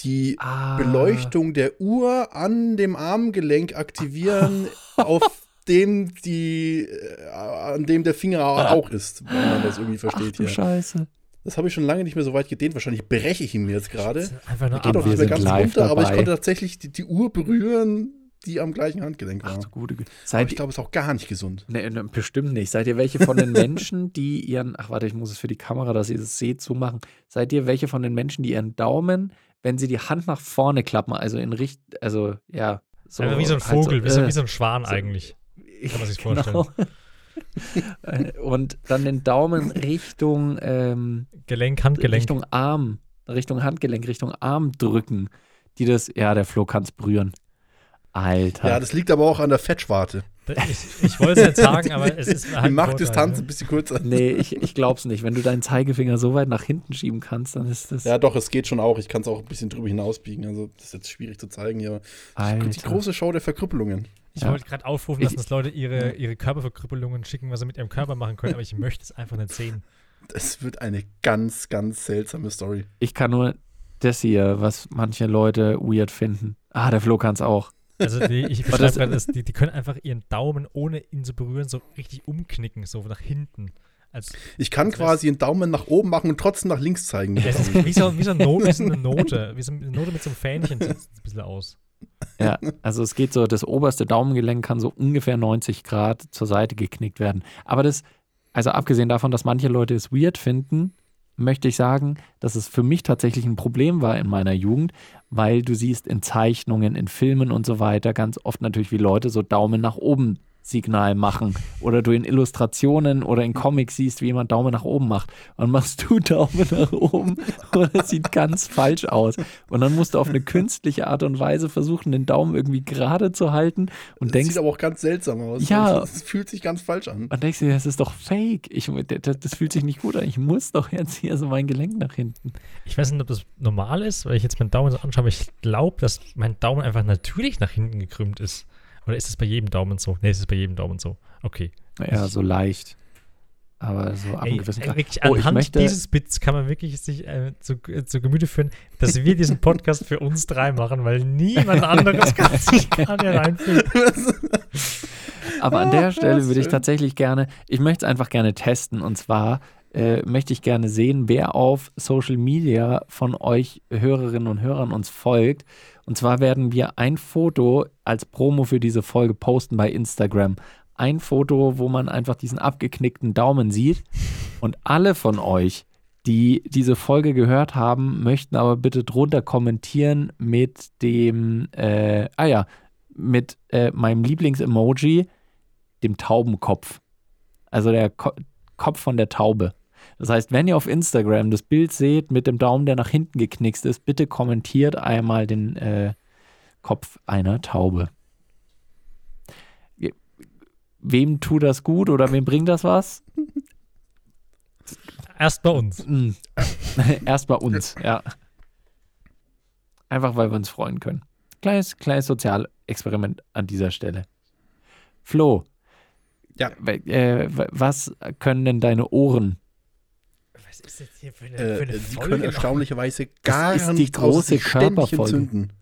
die ah. Beleuchtung der Uhr an dem Armgelenk aktivieren, auf dem die, äh, an dem der Finger auch ist, wenn man das irgendwie versteht. Ach, du Scheiße. Das habe ich schon lange nicht mehr so weit gedehnt. Wahrscheinlich breche ich ihn mir jetzt gerade. Einfach nur geht auch nicht mehr ganz runter, aber ich konnte tatsächlich die, die Uhr berühren, die am gleichen Handgelenk war. Ach du gute Seid Aber ich glaube, es ist auch gar nicht gesund. Nee, ne, bestimmt nicht. Seid ihr welche von den Menschen, die ihren, ach warte, ich muss es für die Kamera, dass ihr es seht, zumachen. Seid ihr welche von den Menschen, die ihren Daumen, wenn sie die Hand nach vorne klappen, also in Richt, also ja. So, wie so ein Vogel, halt so, wie, so, wie, so, ein Schwan so, eigentlich. Kann man sich genau. vorstellen. Und dann den Daumen Richtung ähm, Gelenk, Handgelenk. Richtung Arm, Richtung Handgelenk, Richtung Arm drücken. Die das, ja, der Flo kann es berühren. Alter. Ja, das liegt aber auch an der Fettschwarte. Ich, ich wollte es jetzt sagen, aber es ist halt Die Machtdistanz ne? ein bisschen kürzer. Nee, ich, ich glaube es nicht. Wenn du deinen Zeigefinger so weit nach hinten schieben kannst, dann ist das. Ja, doch, es geht schon auch. Ich kann es auch ein bisschen drüber hinausbiegen. Also, das ist jetzt schwierig zu zeigen hier. Alter. Die große Show der Verkrüppelungen. Ich ja. wollte gerade aufrufen, dass uns Leute ihre, ihre Körperverkrüppelungen schicken, was sie mit ihrem Körper machen können, aber ich möchte es einfach nicht sehen. Das wird eine ganz, ganz seltsame Story. Ich kann nur das hier, was manche Leute weird finden. Ah, der Flo kann es auch. Also die, ich beschreibe gerade, die, die können einfach ihren Daumen, ohne ihn zu berühren, so richtig umknicken, so nach hinten. Als, ich kann quasi einen Daumen nach oben machen und trotzdem nach links zeigen. Das ist wie so, wie so, eine, Note, wie so eine Note, wie so eine Note mit so einem Fähnchen sieht es ein bisschen aus. Ja, also es geht so, das oberste Daumengelenk kann so ungefähr 90 Grad zur Seite geknickt werden. Aber das, also abgesehen davon, dass manche Leute es weird finden, möchte ich sagen, dass es für mich tatsächlich ein Problem war in meiner Jugend, weil du siehst in Zeichnungen, in Filmen und so weiter ganz oft natürlich, wie Leute so Daumen nach oben Signal machen oder du in Illustrationen oder in Comics siehst, wie jemand Daumen nach oben macht und machst du Daumen nach oben und es sieht ganz falsch aus und dann musst du auf eine künstliche Art und Weise versuchen, den Daumen irgendwie gerade zu halten und Das denkst, sieht aber auch ganz seltsam aus. Ja. Es fühlt sich ganz falsch an. und denkst dir, das ist doch fake. Ich, das, das fühlt sich nicht gut an. Ich muss doch jetzt hier so mein Gelenk nach hinten. Ich weiß nicht, ob das normal ist, weil ich jetzt meinen Daumen so anschaue, aber ich glaube, dass mein Daumen einfach natürlich nach hinten gekrümmt ist. Oder ist es bei jedem Daumen so? Nee, es ist bei jedem Daumen so. Okay. Ja, so leicht. Aber so ab einem gewissen Grad. Oh, ich anhand möchte- dieses Bits kann man wirklich sich äh, zu, äh, zu Gemüte führen, dass wir diesen Podcast für uns drei machen, weil niemand anderes kann sich gerade reinfühlen. Aber an der Stelle würde ich tatsächlich gerne, ich möchte es einfach gerne testen. Und zwar äh, möchte ich gerne sehen, wer auf Social Media von euch Hörerinnen und Hörern uns folgt. Und zwar werden wir ein Foto als Promo für diese Folge posten bei Instagram. Ein Foto, wo man einfach diesen abgeknickten Daumen sieht. Und alle von euch, die diese Folge gehört haben, möchten aber bitte drunter kommentieren mit dem, äh, ah ja, mit äh, meinem Lieblings-Emoji, dem Taubenkopf. Also der Ko Kopf von der Taube. Das heißt, wenn ihr auf Instagram das Bild seht mit dem Daumen, der nach hinten geknickst ist, bitte kommentiert einmal den äh, Kopf einer Taube. Wem tut das gut oder wem bringt das was? Erst bei uns. Mm. Erst bei uns, ja. Einfach weil wir uns freuen können. Kleines, kleines Sozialexperiment an dieser Stelle. Flo. Ja. Äh, was können denn deine Ohren? Was ist das hier für eine, Äh, für eine die Folge? können erstaunlicherweise gar ist die nicht große Körperfolge. entzünden.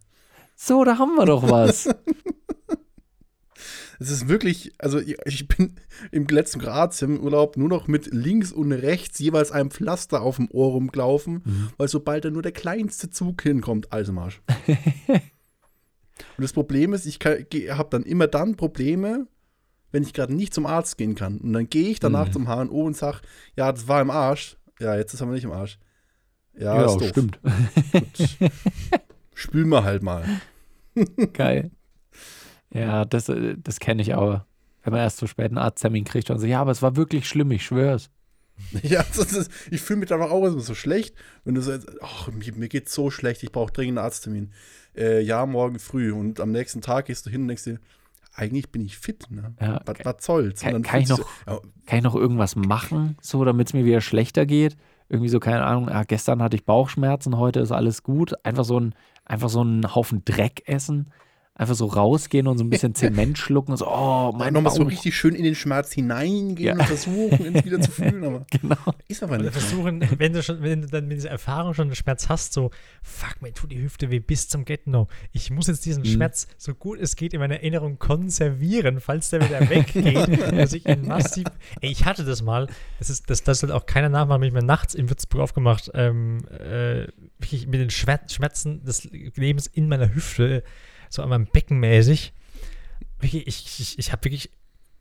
So, da haben wir doch was. Es ist wirklich, also ich- bin im letzten Kroatien im Urlaub nur noch mit links und rechts jeweils einem Pflaster auf dem Ohr rumgelaufen, Mhm. weil sobald da nur der kleinste Zug hinkommt, alles im Arsch. und das Problem ist, ich habe dann immer dann Probleme, wenn ich gerade nicht zum Arzt gehen kann. Und dann gehe ich danach Mhm. zum HNO und sage, ja, das war im Arsch. Ja, jetzt ist aber nicht im Arsch. Ja, doof. stimmt. Gut. Spül mal halt mal. Geil. Ja, das, äh, das kenne ich auch. Wenn man erst so spät einen Arzttermin kriegt und so, ja, aber es war wirklich schlimm, ich schwör's. Ja, ist, ich fühle mich danach auch immer so schlecht, wenn du sagst, ach, mir, mir geht's so schlecht, ich brauche dringend einen Arzttermin. Äh, ja, morgen früh. Und am nächsten Tag gehst du hin und denkst dir, eigentlich bin ich fit, ne? Ja, was, was soll's? kann- kann ich noch- ja, Kann ich noch irgendwas machen, so damit es mir wieder schlechter geht? Irgendwie so, keine Ahnung, ah, gestern hatte ich Bauchschmerzen, heute ist alles gut. Einfach so ein, einfach so einen Haufen Dreck essen. Einfach so rausgehen und so ein bisschen Zement schlucken. und So, oh, mein nochmal so richtig schön in den Schmerz hineingehen Ja. und versuchen, ihn wieder zu fühlen. Aber Genau. ist aber Oder nicht. versuchen, wenn du schon, wenn du dann mit dieser Erfahrung schon einen Schmerz hast, so, fuck, mir tut die Hüfte weh bis zum Get-No. Ich muss jetzt diesen Mhm. Schmerz so gut es geht in meiner Erinnerung konservieren, falls der wieder weggeht, dass ich ihn massiv. Ey, ich hatte das mal, das ist, das, das soll auch keiner nachmachen, bin ich mir nachts in Würzburg aufgemacht, ähm, äh, mit den Schmer- Schmerzen des Lebens in meiner Hüfte, so an meinem Becken mäßig. Ich, ich, ich habe wirklich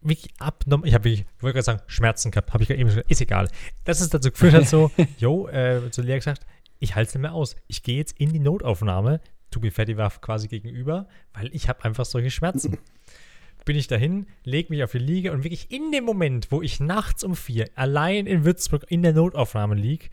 wirklich abnormal, ich habe wirklich, ich wollte gerade sagen, Schmerzen gehabt, habe ich gerade eben schon, ist egal. Das ist dazu geführt hat so, jo, äh, zu Lea gesagt, ich halte es nicht mehr aus. Ich gehe jetzt in die Notaufnahme. Tubi Fetti war quasi gegenüber, weil ich habe einfach solche Schmerzen. Bin ich dahin, leg mich auf die Liege und wirklich in dem Moment, wo ich nachts um vier allein in Würzburg in der Notaufnahme lieg,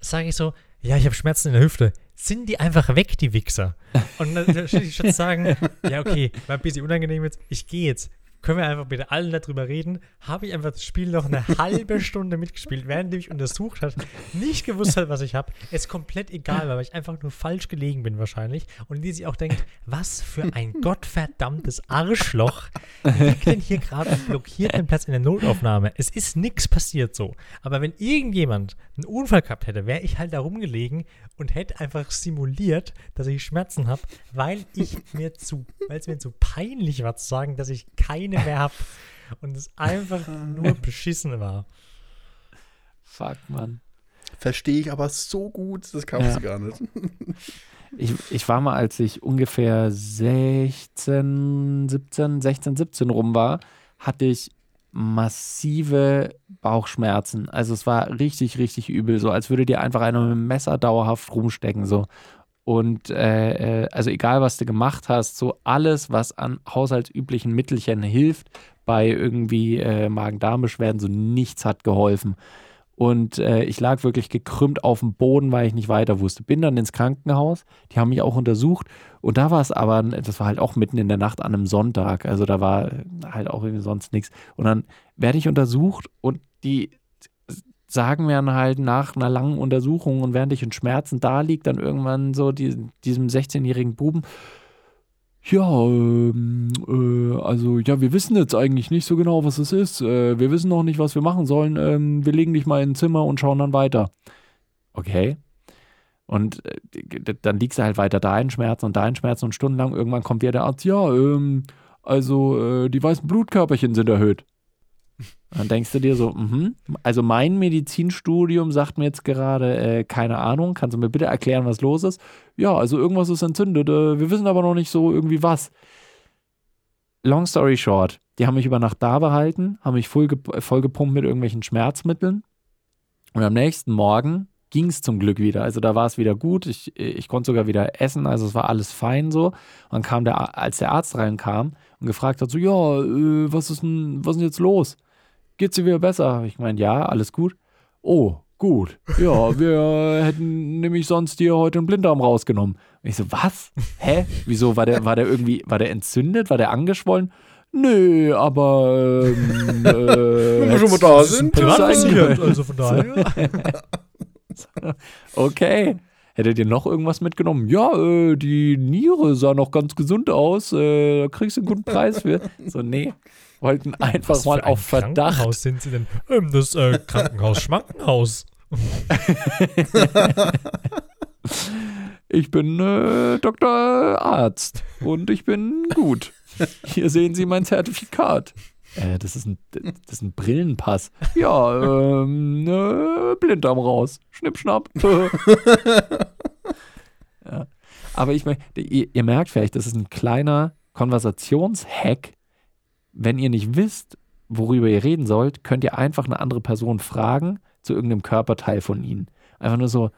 sage ich so, ja, ich habe Schmerzen in der Hüfte. Sind die einfach weg, die Wichser? Und dann würde ich schon sagen, ja, okay, war ein bisschen unangenehm jetzt, ich gehe jetzt. Können wir einfach bitte alle darüber reden? Habe ich einfach das Spiel noch eine halbe Stunde mitgespielt, während die mich untersucht hat, nicht gewusst hat, was ich habe. Es komplett egal weil ich einfach nur falsch gelegen bin wahrscheinlich. Und die sich auch denkt, was für ein gottverdammtes Arschloch liegt denn hier gerade und blockiert den Platz in der Notaufnahme. Es ist nichts passiert so. Aber wenn irgendjemand einen Unfall gehabt hätte, wäre ich halt da rumgelegen und hätte einfach simuliert, dass ich Schmerzen habe, weil ich mir zu, weil es mir zu peinlich war zu sagen, dass ich keine mehr habe und es einfach nur beschissen war. Fuck, Mann. Verstehe ich aber so gut, das kannst Ja. du gar nicht. Ich, ich war mal, als ich ungefähr 16, 17, 16, 17 rum war, hatte ich massive Bauchschmerzen. Also es war richtig, richtig übel, so als würde dir einfach einer mit dem Messer dauerhaft rumstecken, so. Und äh, äh, also egal, was du gemacht hast, so alles, was an haushaltsüblichen Mittelchen hilft, bei irgendwie äh, Magen-Darm-Beschwerden, so nichts hat geholfen. Und äh, ich lag wirklich gekrümmt auf dem Boden, weil ich nicht weiter wusste. Bin dann ins Krankenhaus, die haben mich auch untersucht. Und da war es aber, das war halt auch mitten in der Nacht an einem Sonntag. Also da war halt auch irgendwie sonst nichts. Und dann werde ich untersucht und die sagen mir dann halt nach einer langen Untersuchung und während ich in Schmerzen da liegt, dann irgendwann so die, diesem 16-jährigen Buben, ja, ähm, äh, also ja, wir wissen jetzt eigentlich nicht so genau, was es ist. Äh, wir wissen noch nicht, was wir machen sollen. Ähm, wir legen dich mal in ein Zimmer und schauen dann weiter. Okay. Und äh, dann liegst du halt weiter da in Schmerzen und da in Schmerzen und stundenlang irgendwann kommt wieder der Arzt, ja, ähm, also äh, die weißen Blutkörperchen sind erhöht. Dann denkst du dir so, mh, also mein Medizinstudium sagt mir jetzt gerade, äh, keine Ahnung, kannst du mir bitte erklären, was los ist? Ja, also irgendwas ist entzündet, äh, wir wissen aber noch nicht so irgendwie was. Long story short, die haben mich über Nacht da behalten, haben mich voll, voll gepumpt mit irgendwelchen Schmerzmitteln und am nächsten Morgen ging es zum Glück wieder. Also da war es wieder gut. Ich, ich konnte sogar wieder essen. Also es war alles fein so. Und dann kam der, als der Arzt reinkam und gefragt hat, so, ja, äh, was ist denn, was ist denn jetzt los? Geht's dir wieder besser? Ich meine, ja, alles gut. Oh, gut. Ja, wir hätten nämlich sonst dir heute einen Blinddarm rausgenommen. Und ich so, was? Hä? Wieso? War der, war der irgendwie, war der entzündet? War der angeschwollen? Nö, aber ähm, äh, wenn wir schon mal da sind, passiert, also von daher. okay. Hättet ihr noch irgendwas mitgenommen? Ja, äh, die Niere sah noch ganz gesund aus. Äh, da kriegst du einen guten Preis für. So, nee wollten einfach mal auf Verdacht. Krankenhaus sind sie denn? Ähm, das äh, Krankenhaus Schmankenhaus. ich bin äh, Dr. Arzt und ich bin gut. Hier sehen Sie mein Zertifikat. Äh, das, ist ein, das ist ein Brillenpass. Ja, ähm, äh, Blinddarm raus. Schnipp, schnapp. ja. Aber ich meine, ihr, ihr merkt vielleicht, das ist ein kleiner Konversationshack, wenn ihr nicht wisst, worüber ihr reden sollt, könnt ihr einfach eine andere Person fragen zu irgendeinem Körperteil von ihnen. Einfach nur so,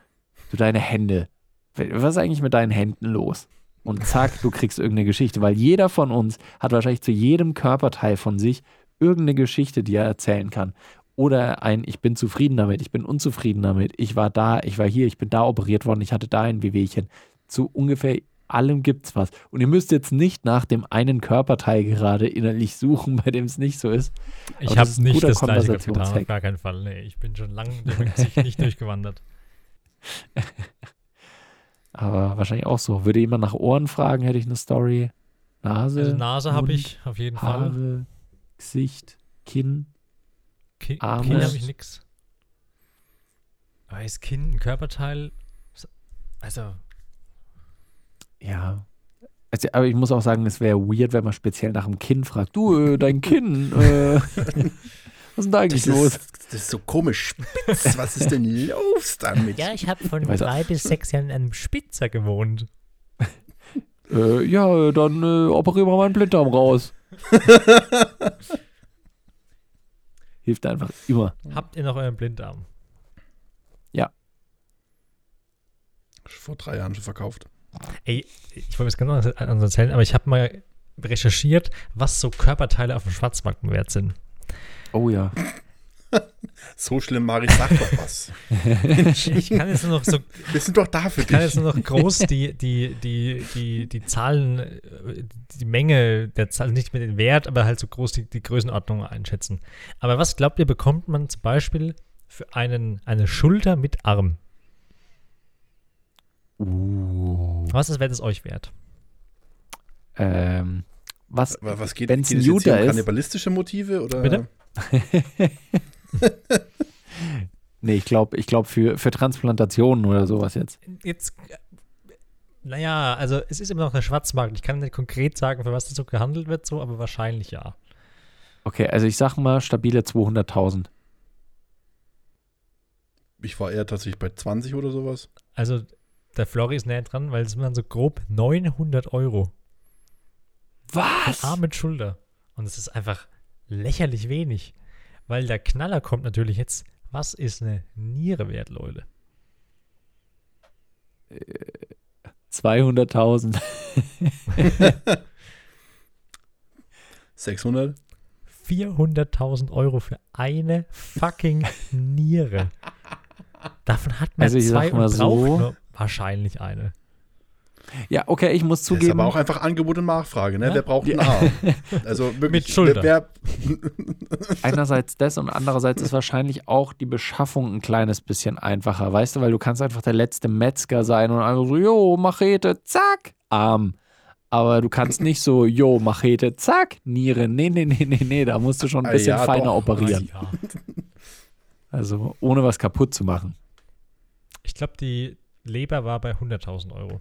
du deine Hände. Was ist eigentlich mit deinen Händen los? Und zack, du kriegst irgendeine Geschichte, weil jeder von uns hat wahrscheinlich zu jedem Körperteil von sich irgendeine Geschichte, die er erzählen kann. Oder ein, ich bin zufrieden damit, ich bin unzufrieden damit, ich war da, ich war hier, ich bin da operiert worden, ich hatte da ein Wehwehchen. Zu ungefähr allem gibt's was. Und ihr müsst jetzt nicht nach dem einen Körperteil gerade innerlich suchen, bei dem es nicht so ist. Ich habe nicht das gleiche getan, auf gar keinen Fall. Nee, ich bin schon lange nicht durchgewandert. Aber wahrscheinlich auch so. Würde jemand nach Ohren fragen, hätte ich eine Story. Nase. Also Nase habe ich auf jeden Haare, Fall. Gesicht, Kinn. Ki Arme. Kinn habe ich nix. Aber ist Kinn ein Körperteil? Also, ja. Also, aber ich muss auch sagen, es wäre weird, wenn man speziell nach dem Kinn fragt. Du, äh, dein Kinn, äh, was ist denn da eigentlich das los? Ist, das ist so komisch spitz. Was ist denn los damit? Ja, ich habe von drei bis sechs Jahren in einem Spitzer gewohnt. Äh, ja, dann äh, operieren wir meinen Blinddarm raus. Hilft einfach immer. Habt ihr noch euren Blinddarm? Ja. Vor drei Jahren schon verkauft. Ey, ich wollte es ganz anders erzählen, aber ich habe mal recherchiert, was so Körperteile auf dem Schwarzmarkt wert sind. Oh ja. so schlimm, Mari, sag doch was. ich kann jetzt nur noch so. Wir sind doch da für Ich kann jetzt nur noch groß die, die, die, die, die Zahlen, die Menge der Zahlen, nicht mit dem Wert, aber halt so groß die, die Größenordnung einschätzen. Aber was glaubt ihr, bekommt man zum Beispiel für einen, eine Schulter mit Arm? Uh. Was ist, wenn es euch wert? Ähm, was, was geht, geht es jetzt um kannibalistische Motive? Oder? Bitte? nee, ich glaube, ich glaub für, für Transplantationen oder sowas jetzt. Jetzt, naja, also es ist immer noch der Schwarzmarkt. Ich kann nicht konkret sagen, für was das so gehandelt wird, so, aber wahrscheinlich ja. Okay, also ich sag mal stabile 200.000. Ich war eher tatsächlich bei 20 oder sowas. Also der Flori ist näher dran, weil es sind dann so grob 900 Euro. Was? Arm mit Schulter. Und es ist einfach lächerlich wenig. Weil der Knaller kommt natürlich jetzt, was ist eine Niere wert, Leute? 200.000. 600? 400.000 Euro für eine fucking Niere. Davon hat man Also ich zwei sag mal und braucht so. nur wahrscheinlich eine. Ja, okay, ich muss Das ist zugeben. aber auch einfach Angebot und Nachfrage, ne? Ja. Wer braucht einen Arm? Also wirklich, Mit Schulter. Wer, einerseits das und andererseits ist wahrscheinlich auch die Beschaffung ein kleines bisschen einfacher, weißt du, weil du kannst einfach der letzte Metzger sein und einfach so, jo, Machete, zack, Arm. Aber du kannst nicht so, jo, Machete, zack, Niere. Nee, nee, nee, nee, nee, da musst du schon ein Ah, bisschen ja, feiner doch. operieren. Ja. Also ohne was kaputt zu machen. Ich glaube, die Leber war bei 100.000 Euro.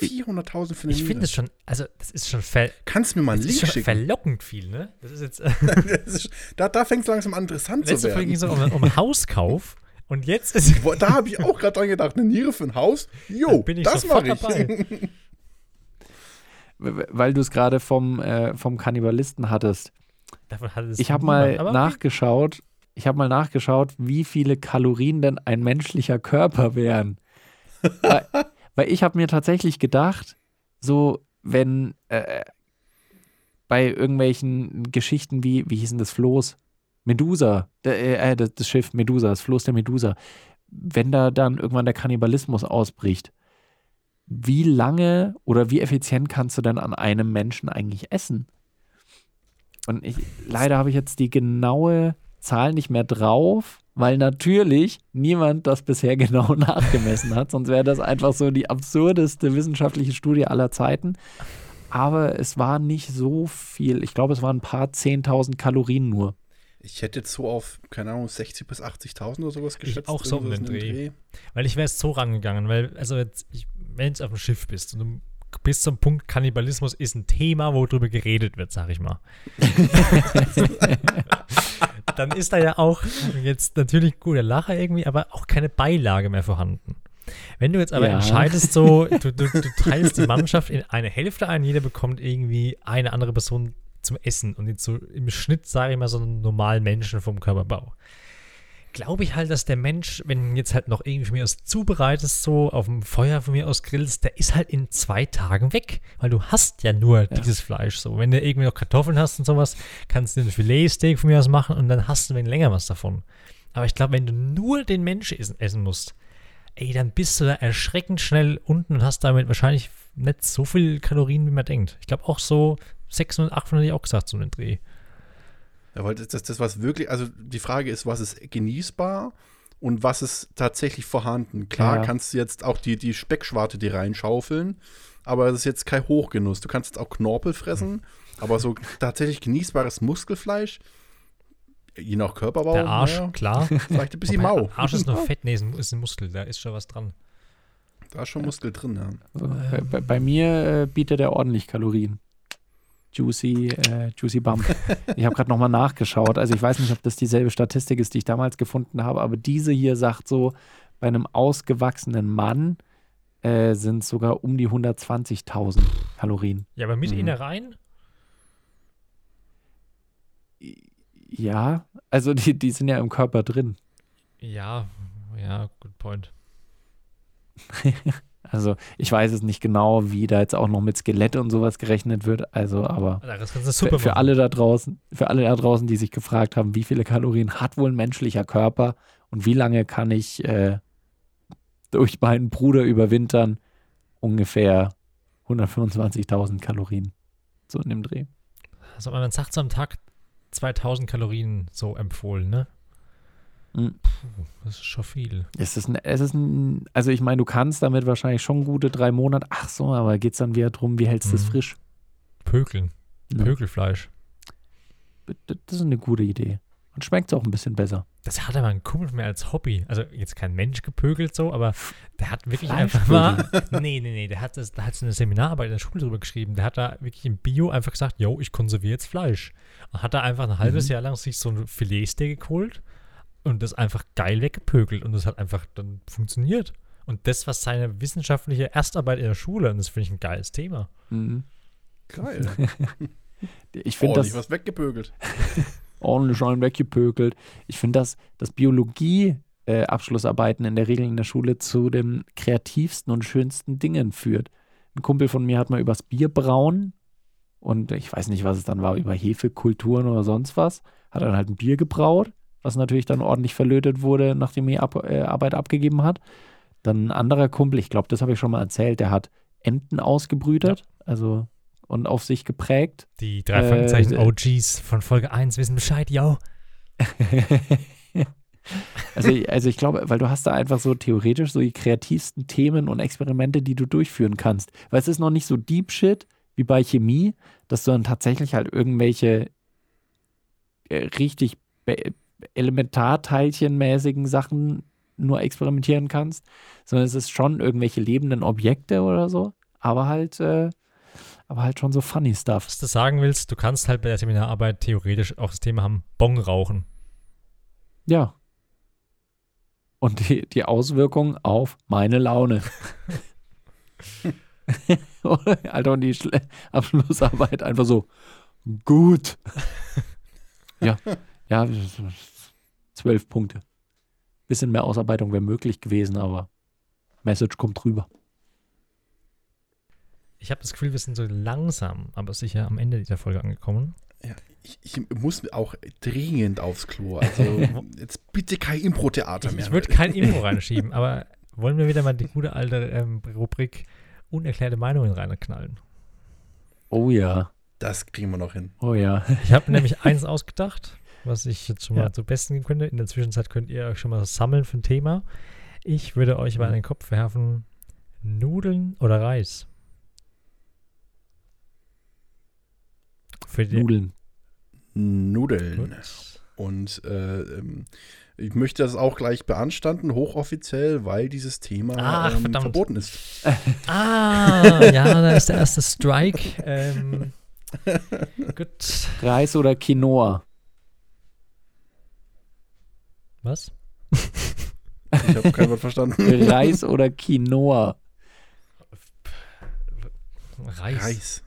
400.000 für eine Ich finde es schon, also das ist schon, ver Kannst du mir mal einen das ist Link schon schicken? verlockend viel, ne? Das ist jetzt, Das ist, da da fängt es langsam an interessant letzte zu Folge ging werden. es um, um Hauskauf und jetzt ist, Da habe ich auch gerade dran gedacht, eine Niere für ein Haus? Jo, Da bin ich das mache ich. dabei. Weil du es gerade vom, äh, vom Kannibalisten hattest. davon hat es Ich habe mal nachgeschaut, ich habe mal nachgeschaut, wie viele Kalorien denn ein menschlicher Körper wären. weil, weil ich habe mir tatsächlich gedacht, so wenn äh, bei irgendwelchen Geschichten wie, wie hieß denn das Floß? Medusa, der, äh, das, das Schiff Medusa, das Floß der Medusa, wenn da dann irgendwann der Kannibalismus ausbricht, wie lange oder wie effizient kannst du denn an einem Menschen eigentlich essen? Und ich, leider habe ich jetzt die genaue Zahl nicht mehr drauf, weil natürlich niemand das bisher genau nachgemessen hat. Sonst wäre das einfach so die absurdeste wissenschaftliche Studie aller Zeiten. Aber es war nicht so viel. Ich glaube, es waren ein paar 10.000 Kalorien nur. Ich hätte jetzt so auf, keine Ahnung, 60.000 bis 80.000 oder sowas geschätzt. auch so um den Dreh. Weil ich wäre jetzt so rangegangen, weil, also jetzt, ich, wenn du auf dem Schiff bist und du bis zum Punkt Kannibalismus ist ein Thema, wo drüber geredet wird, sag ich mal. Dann ist da ja auch jetzt natürlich guter Lacher irgendwie, aber auch keine Beilage mehr vorhanden. Wenn du jetzt aber Ja. entscheidest, so, du, du, du teilst die Mannschaft in eine Hälfte ein, jeder bekommt irgendwie eine andere Person zum Essen und jetzt so im Schnitt, sage ich mal, so einen normalen Menschen vom Körperbau glaube ich halt, dass der Mensch, wenn jetzt halt noch irgendwie von mir aus zubereitest, so auf dem Feuer von mir aus grillst, der ist halt in zwei Tagen weg, weil du hast ja nur dieses Fleisch so. Wenn du irgendwie noch Kartoffeln hast und sowas, kannst du ein Filetsteak von mir aus machen und dann hast du ein wenig länger was davon. Aber ich glaube, wenn du nur den Menschen essen, essen musst, ey, dann bist du da erschreckend schnell unten und hast damit wahrscheinlich nicht so viel Kalorien, wie man denkt. Ich glaube auch so 600, 800 hätte ich auch gesagt, so einen Dreh. Ja, weil das, das, das, was wirklich, also die Frage ist, was ist genießbar und was ist tatsächlich vorhanden? Klar, Ja. kannst du jetzt auch die, die Speckschwarte dir reinschaufeln, aber das ist jetzt kein Hochgenuss. Du kannst jetzt auch Knorpel fressen, aber so tatsächlich genießbares Muskelfleisch, je nach Körperbau, Der Arsch, naja, klar. vielleicht ein bisschen mau. Arsch ist noch fett, nee, ist ein- ist ein Muskel, da ist schon was dran. Da ist schon Muskel drin, ja. Also, bei, bei, bei mir äh, bietet er ordentlich Kalorien. Juicy, äh, Juicy Bump. Ich habe gerade nochmal nachgeschaut. Also ich weiß nicht, ob das dieselbe Statistik ist, die ich damals gefunden habe, aber diese hier sagt so, bei einem ausgewachsenen Mann äh, sind sogar um die 120.000 Kalorien. Ja, aber mit Mhm. Innereien? Ja, also die, die sind ja im Körper drin. Ja, ja, good point. Also ich weiß es nicht genau, wie da jetzt auch noch mit Skelett und sowas gerechnet wird. Also, aber für, für alle da draußen, für alle da draußen, die sich gefragt haben, wie viele Kalorien hat wohl ein menschlicher Körper und wie lange kann ich äh, durch meinen Bruder überwintern? Ungefähr 125.000 Kalorien. So in dem Dreh. Also man sagt so am Tag 2000 Kalorien so empfohlen, ne? Mhm. Puh, das ist schon viel. Es ist, ein, es ist ein, also ich meine, du kannst damit wahrscheinlich schon gute drei Monate, ach so, aber geht es dann wieder drum, wie hältst du es Mhm. frisch? Pökeln. Ja. Pökelfleisch. Das ist eine gute Idee. Und schmeckt es auch ein bisschen besser. Das hat aber ein Kumpel mir als Hobby. Also jetzt kein Mensch gepökelt so, aber der hat wirklich einfach mal. Nee, nee, nee, der hat das, da hat eine Seminararbeit in der Schule drüber geschrieben. Der hat da wirklich im Bio einfach gesagt, yo, ich konserviere jetzt Fleisch. Und hat da einfach ein halbes Mhm. Jahr lang sich so ein Filetsteak geholt, und das einfach geil weggepökelt und das hat einfach dann funktioniert. Und das war seine wissenschaftliche Erstarbeit in der Schule und das finde ich ein geiles Thema. Mhm. Geil. Ich finde Ordentlich das was weggepögelt. ordentlich schon weggepökelt. Ich finde, dass, dass Biologie äh, Abschlussarbeiten in der Regel in der Schule zu den kreativsten und schönsten Dingen führt. Ein Kumpel von mir hat mal übers Bierbrauen und ich weiß nicht, was es dann war, über Hefekulturen oder sonst was, hat dann halt ein Bier gebraut, was natürlich dann ordentlich verlötet wurde, nachdem er Ab äh, Arbeit abgegeben hat. Dann ein anderer Kumpel, ich glaube, das habe ich schon mal erzählt, der hat Enten ausgebrütet, also und auf sich geprägt. Die drei Fragezeichen äh, OGs von Folge 1 wissen Bescheid, yo. also, ich- also ich glaube, weil du hast da einfach so theoretisch so die kreativsten Themen und Experimente, die du durchführen kannst. Weil es ist noch nicht so Deep Shit wie bei Chemie, dass du dann tatsächlich halt irgendwelche äh, richtig elementarteilchenmäßigen Sachen nur experimentieren kannst, sondern es ist schon irgendwelche lebenden Objekte oder so, aber halt, äh, aber halt schon so funny stuff. Was du sagen willst, du kannst halt bei der Seminararbeit theoretisch auch das Thema haben, Bong rauchen. Ja. Und die, die Auswirkungen auf meine Laune. Alter, und die Schle Abschlussarbeit einfach so gut. ja, ja, zwölf Punkte. Bisschen mehr Ausarbeitung wäre möglich gewesen, aber Message kommt rüber. Ich habe das Gefühl, wir sind so langsam, aber sicher am Ende dieser Folge angekommen. Ich, ich muss auch dringend aufs Klo. Also jetzt bitte kein Impro-Theater Ich, mehr. ich würde kein Info reinschieben, aber wollen wir wieder mal die gute alte ähm, Rubrik unerklärte Meinungen reinknallen? Oh ja, Das kriegen wir noch hin. oh ja. Ich habe nämlich eins ausgedacht, was ich jetzt schon mal Ja. zu Besten geben könnte. In der Zwischenzeit könnt ihr euch schon mal sammeln für ein Thema. Ich würde euch mal in den Kopf werfen: Nudeln oder Reis? Für die Nudeln. Nudeln. Gut. Und äh, ähm, ich möchte das auch gleich beanstanden, hochoffiziell, weil dieses Thema Ach, ähm, verboten ist. Ah, ja, da ist der erste Strike. Ähm, gut. Reis oder Quinoa? Was? Ich habe kein Wort verstanden. Reis oder Quinoa? Reis. Reis.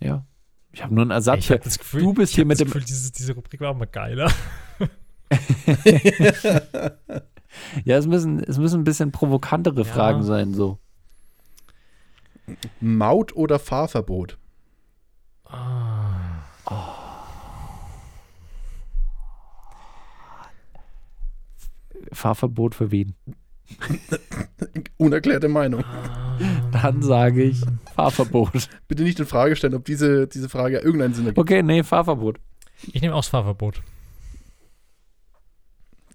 Ja. Ich habe nur einen Ersatz Ich habe das Gefühl, du bist ich hier hab mit das dem- Gefühl, diese, diese Rubrik war auch mal geiler. Ja, es müssen, es müssen ein bisschen provokantere Ja. Fragen sein, so. Maut- oder Fahrverbot? Ah. Fahrverbot für wen? Unerklärte Meinung. Dann sage ich Fahrverbot. Bitte nicht in Frage stellen, ob diese, diese Frage irgendeinen Sinn ergibt. Okay, nee, Fahrverbot. Ich nehme auch das Fahrverbot.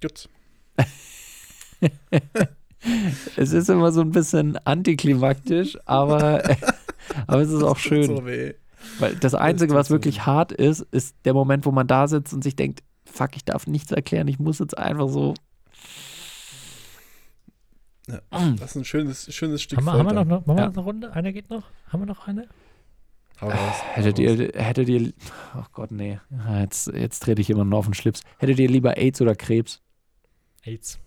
Gut. Es ist immer so ein bisschen antiklimaktisch, aber, aber es ist auch schön. So. Weil das Einzige, was wirklich hart ist, ist der Moment, wo man da sitzt und sich denkt, fuck, ich darf nichts erklären, ich muss jetzt einfach so. Ja, Mm. das ist ein schönes, schönes Stück Haben wir, haben wir noch, noch machen wir Ja. noch eine Runde? Eine geht noch? Haben wir noch eine? Raus. Hättet ihr, hättet ihr, oh Gott, nee, Ah, jetzt, jetzt trete ich jemanden auf den Schlips. Hättet ihr lieber AIDS oder Krebs? AIDS.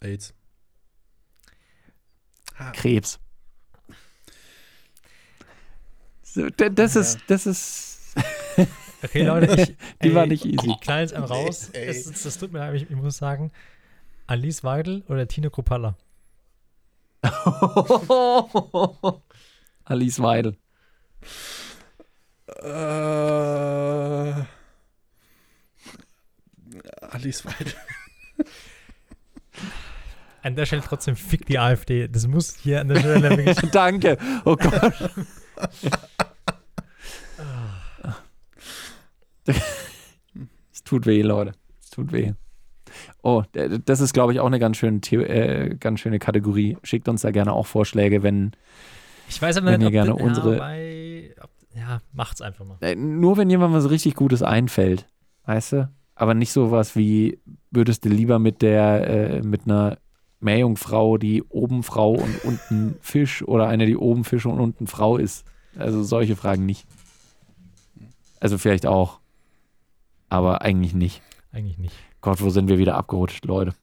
AIDS. Krebs. So, das Ja. ist, das ist, Okay, Leute, ich, die war ey, nicht easy. Ich knall jetzt einen raus. Ey. Es, es, das tut mir leid, ich, ich muss sagen, Alice Weidel oder Tino Kropalla? Alice Weidel. Äh, Alice Weidel. An der Stelle trotzdem fick die AfD. Das muss hier an der Stelle wirklich. Danke. Oh Gott. es tut weh, Leute. Es tut weh. Oh, das ist, glaube ich, auch eine ganz schöne, The äh, ganz schöne Kategorie. Schickt uns da gerne auch Vorschläge, wenn, Ich weiß aber Wenn nicht, ihr ob gerne das- unsere- Ja, bei, ob, ja, macht's einfach mal. äh, nur wenn jemand was richtig Gutes einfällt. Weißt du? Aber nicht sowas wie, würdest du lieber mit der, äh, mit einer Meerjungfrau, die oben Frau und unten Fisch oder eine, die oben Fisch und unten Frau ist. Also solche Fragen nicht. Also vielleicht auch. Aber eigentlich nicht. eigentlich nicht. Gott, wo sind wir wieder abgerutscht, Leute?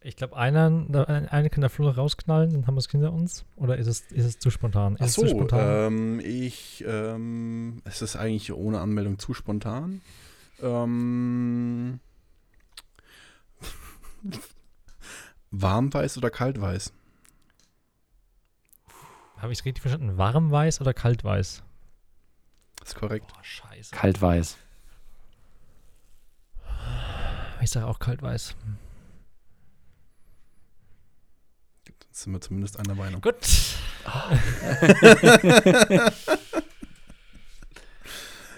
Ich glaube, einer, eine kann der Flo rausknallen, dann haben wir es hinter uns. Oder ist es, ist es zu spontan? Ist Ach es zu so, spontan? ähm, ich, ähm, es ist eigentlich ohne Anmeldung zu spontan. Ähm, Warmweiß oder kaltweiß? Habe ich es richtig verstanden? Warmweiß oder kaltweiß? Das ist korrekt. Boah, scheiße. Kaltweiß. Ich sage auch kaltweiß. Jetzt sind wir zumindest einer Meinung. Gut.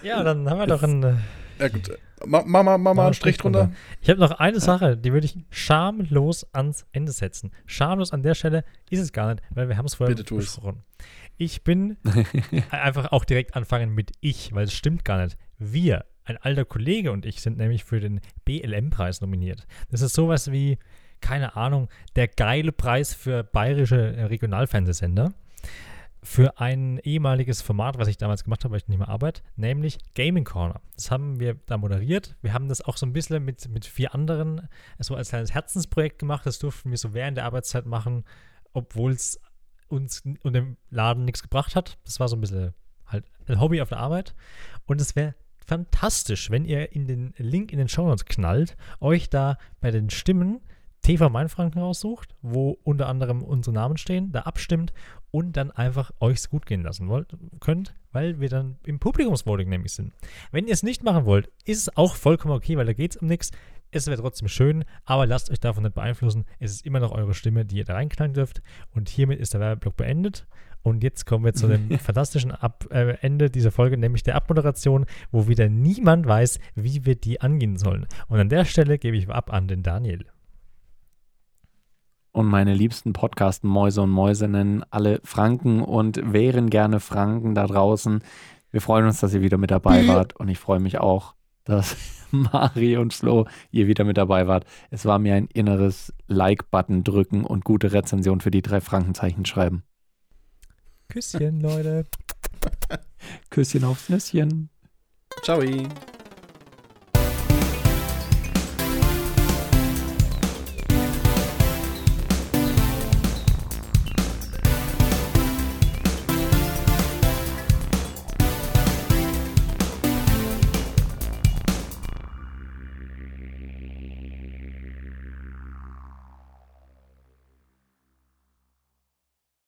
ja, dann haben wir doch einen. äh, Ja gut, Ma Mama, Mama, einen Strich drunter. Ich habe noch eine Sache, die würde ich schamlos ans Ende setzen. Schamlos an der Stelle ist es gar nicht, weil wir haben es vorher Bitte tu es. besprochen. Ich bin einfach auch direkt anfangen mit ich, weil es stimmt gar nicht. Wir, ein alter Kollege und ich sind nämlich für den BLM-Preis nominiert. Das ist sowas wie, keine Ahnung, der geile Preis für bayerische äh, Regionalfernsehsender. Für ein ehemaliges Format, was ich damals gemacht habe, weil ich nicht mehr arbeite, nämlich Gaming Corner. Das haben wir da moderiert. Wir haben das auch so ein bisschen mit, mit vier anderen so als kleines Herzensprojekt gemacht. Das durften wir so während der Arbeitszeit machen, obwohl es uns und dem Laden nichts gebracht hat. Das war so ein bisschen halt ein Hobby auf der Arbeit. Und es wäre fantastisch, wenn ihr in den Link in den Show Notes knallt, euch da bei den Stimmen TV Mainfranken raussucht, wo unter anderem unsere Namen stehen, da abstimmt und dann einfach euch's gut gehen lassen wollt, könnt, weil wir dann im Publikumsvoting nämlich sind. Wenn ihr es nicht machen wollt, ist es auch vollkommen okay, weil da geht es um nichts. Es wäre trotzdem schön, aber lasst euch davon nicht beeinflussen. Es ist immer noch eure Stimme, die ihr da reinknallen dürft. Und hiermit ist der Werbeblock beendet. Und jetzt kommen wir zu dem fantastischen Ab äh, Ende dieser Folge, nämlich der Abmoderation, wo wieder niemand weiß, wie wir die angehen sollen. Und an der Stelle gebe ich ab an den Daniel. Und meine liebsten Podcast-Mäuse und Mäusinnen, alle Franken und wären gerne Franken da draußen. Wir freuen uns, dass ihr wieder mit dabei wart. Und ich freue mich auch, dass Mari und Flo ihr wieder mit dabei wart. Es war mir ein inneres Like-Button drücken und gute Rezension für die drei Frankenzeichen schreiben. Küsschen, Leute. Küsschen aufs Nüsschen. Ciao.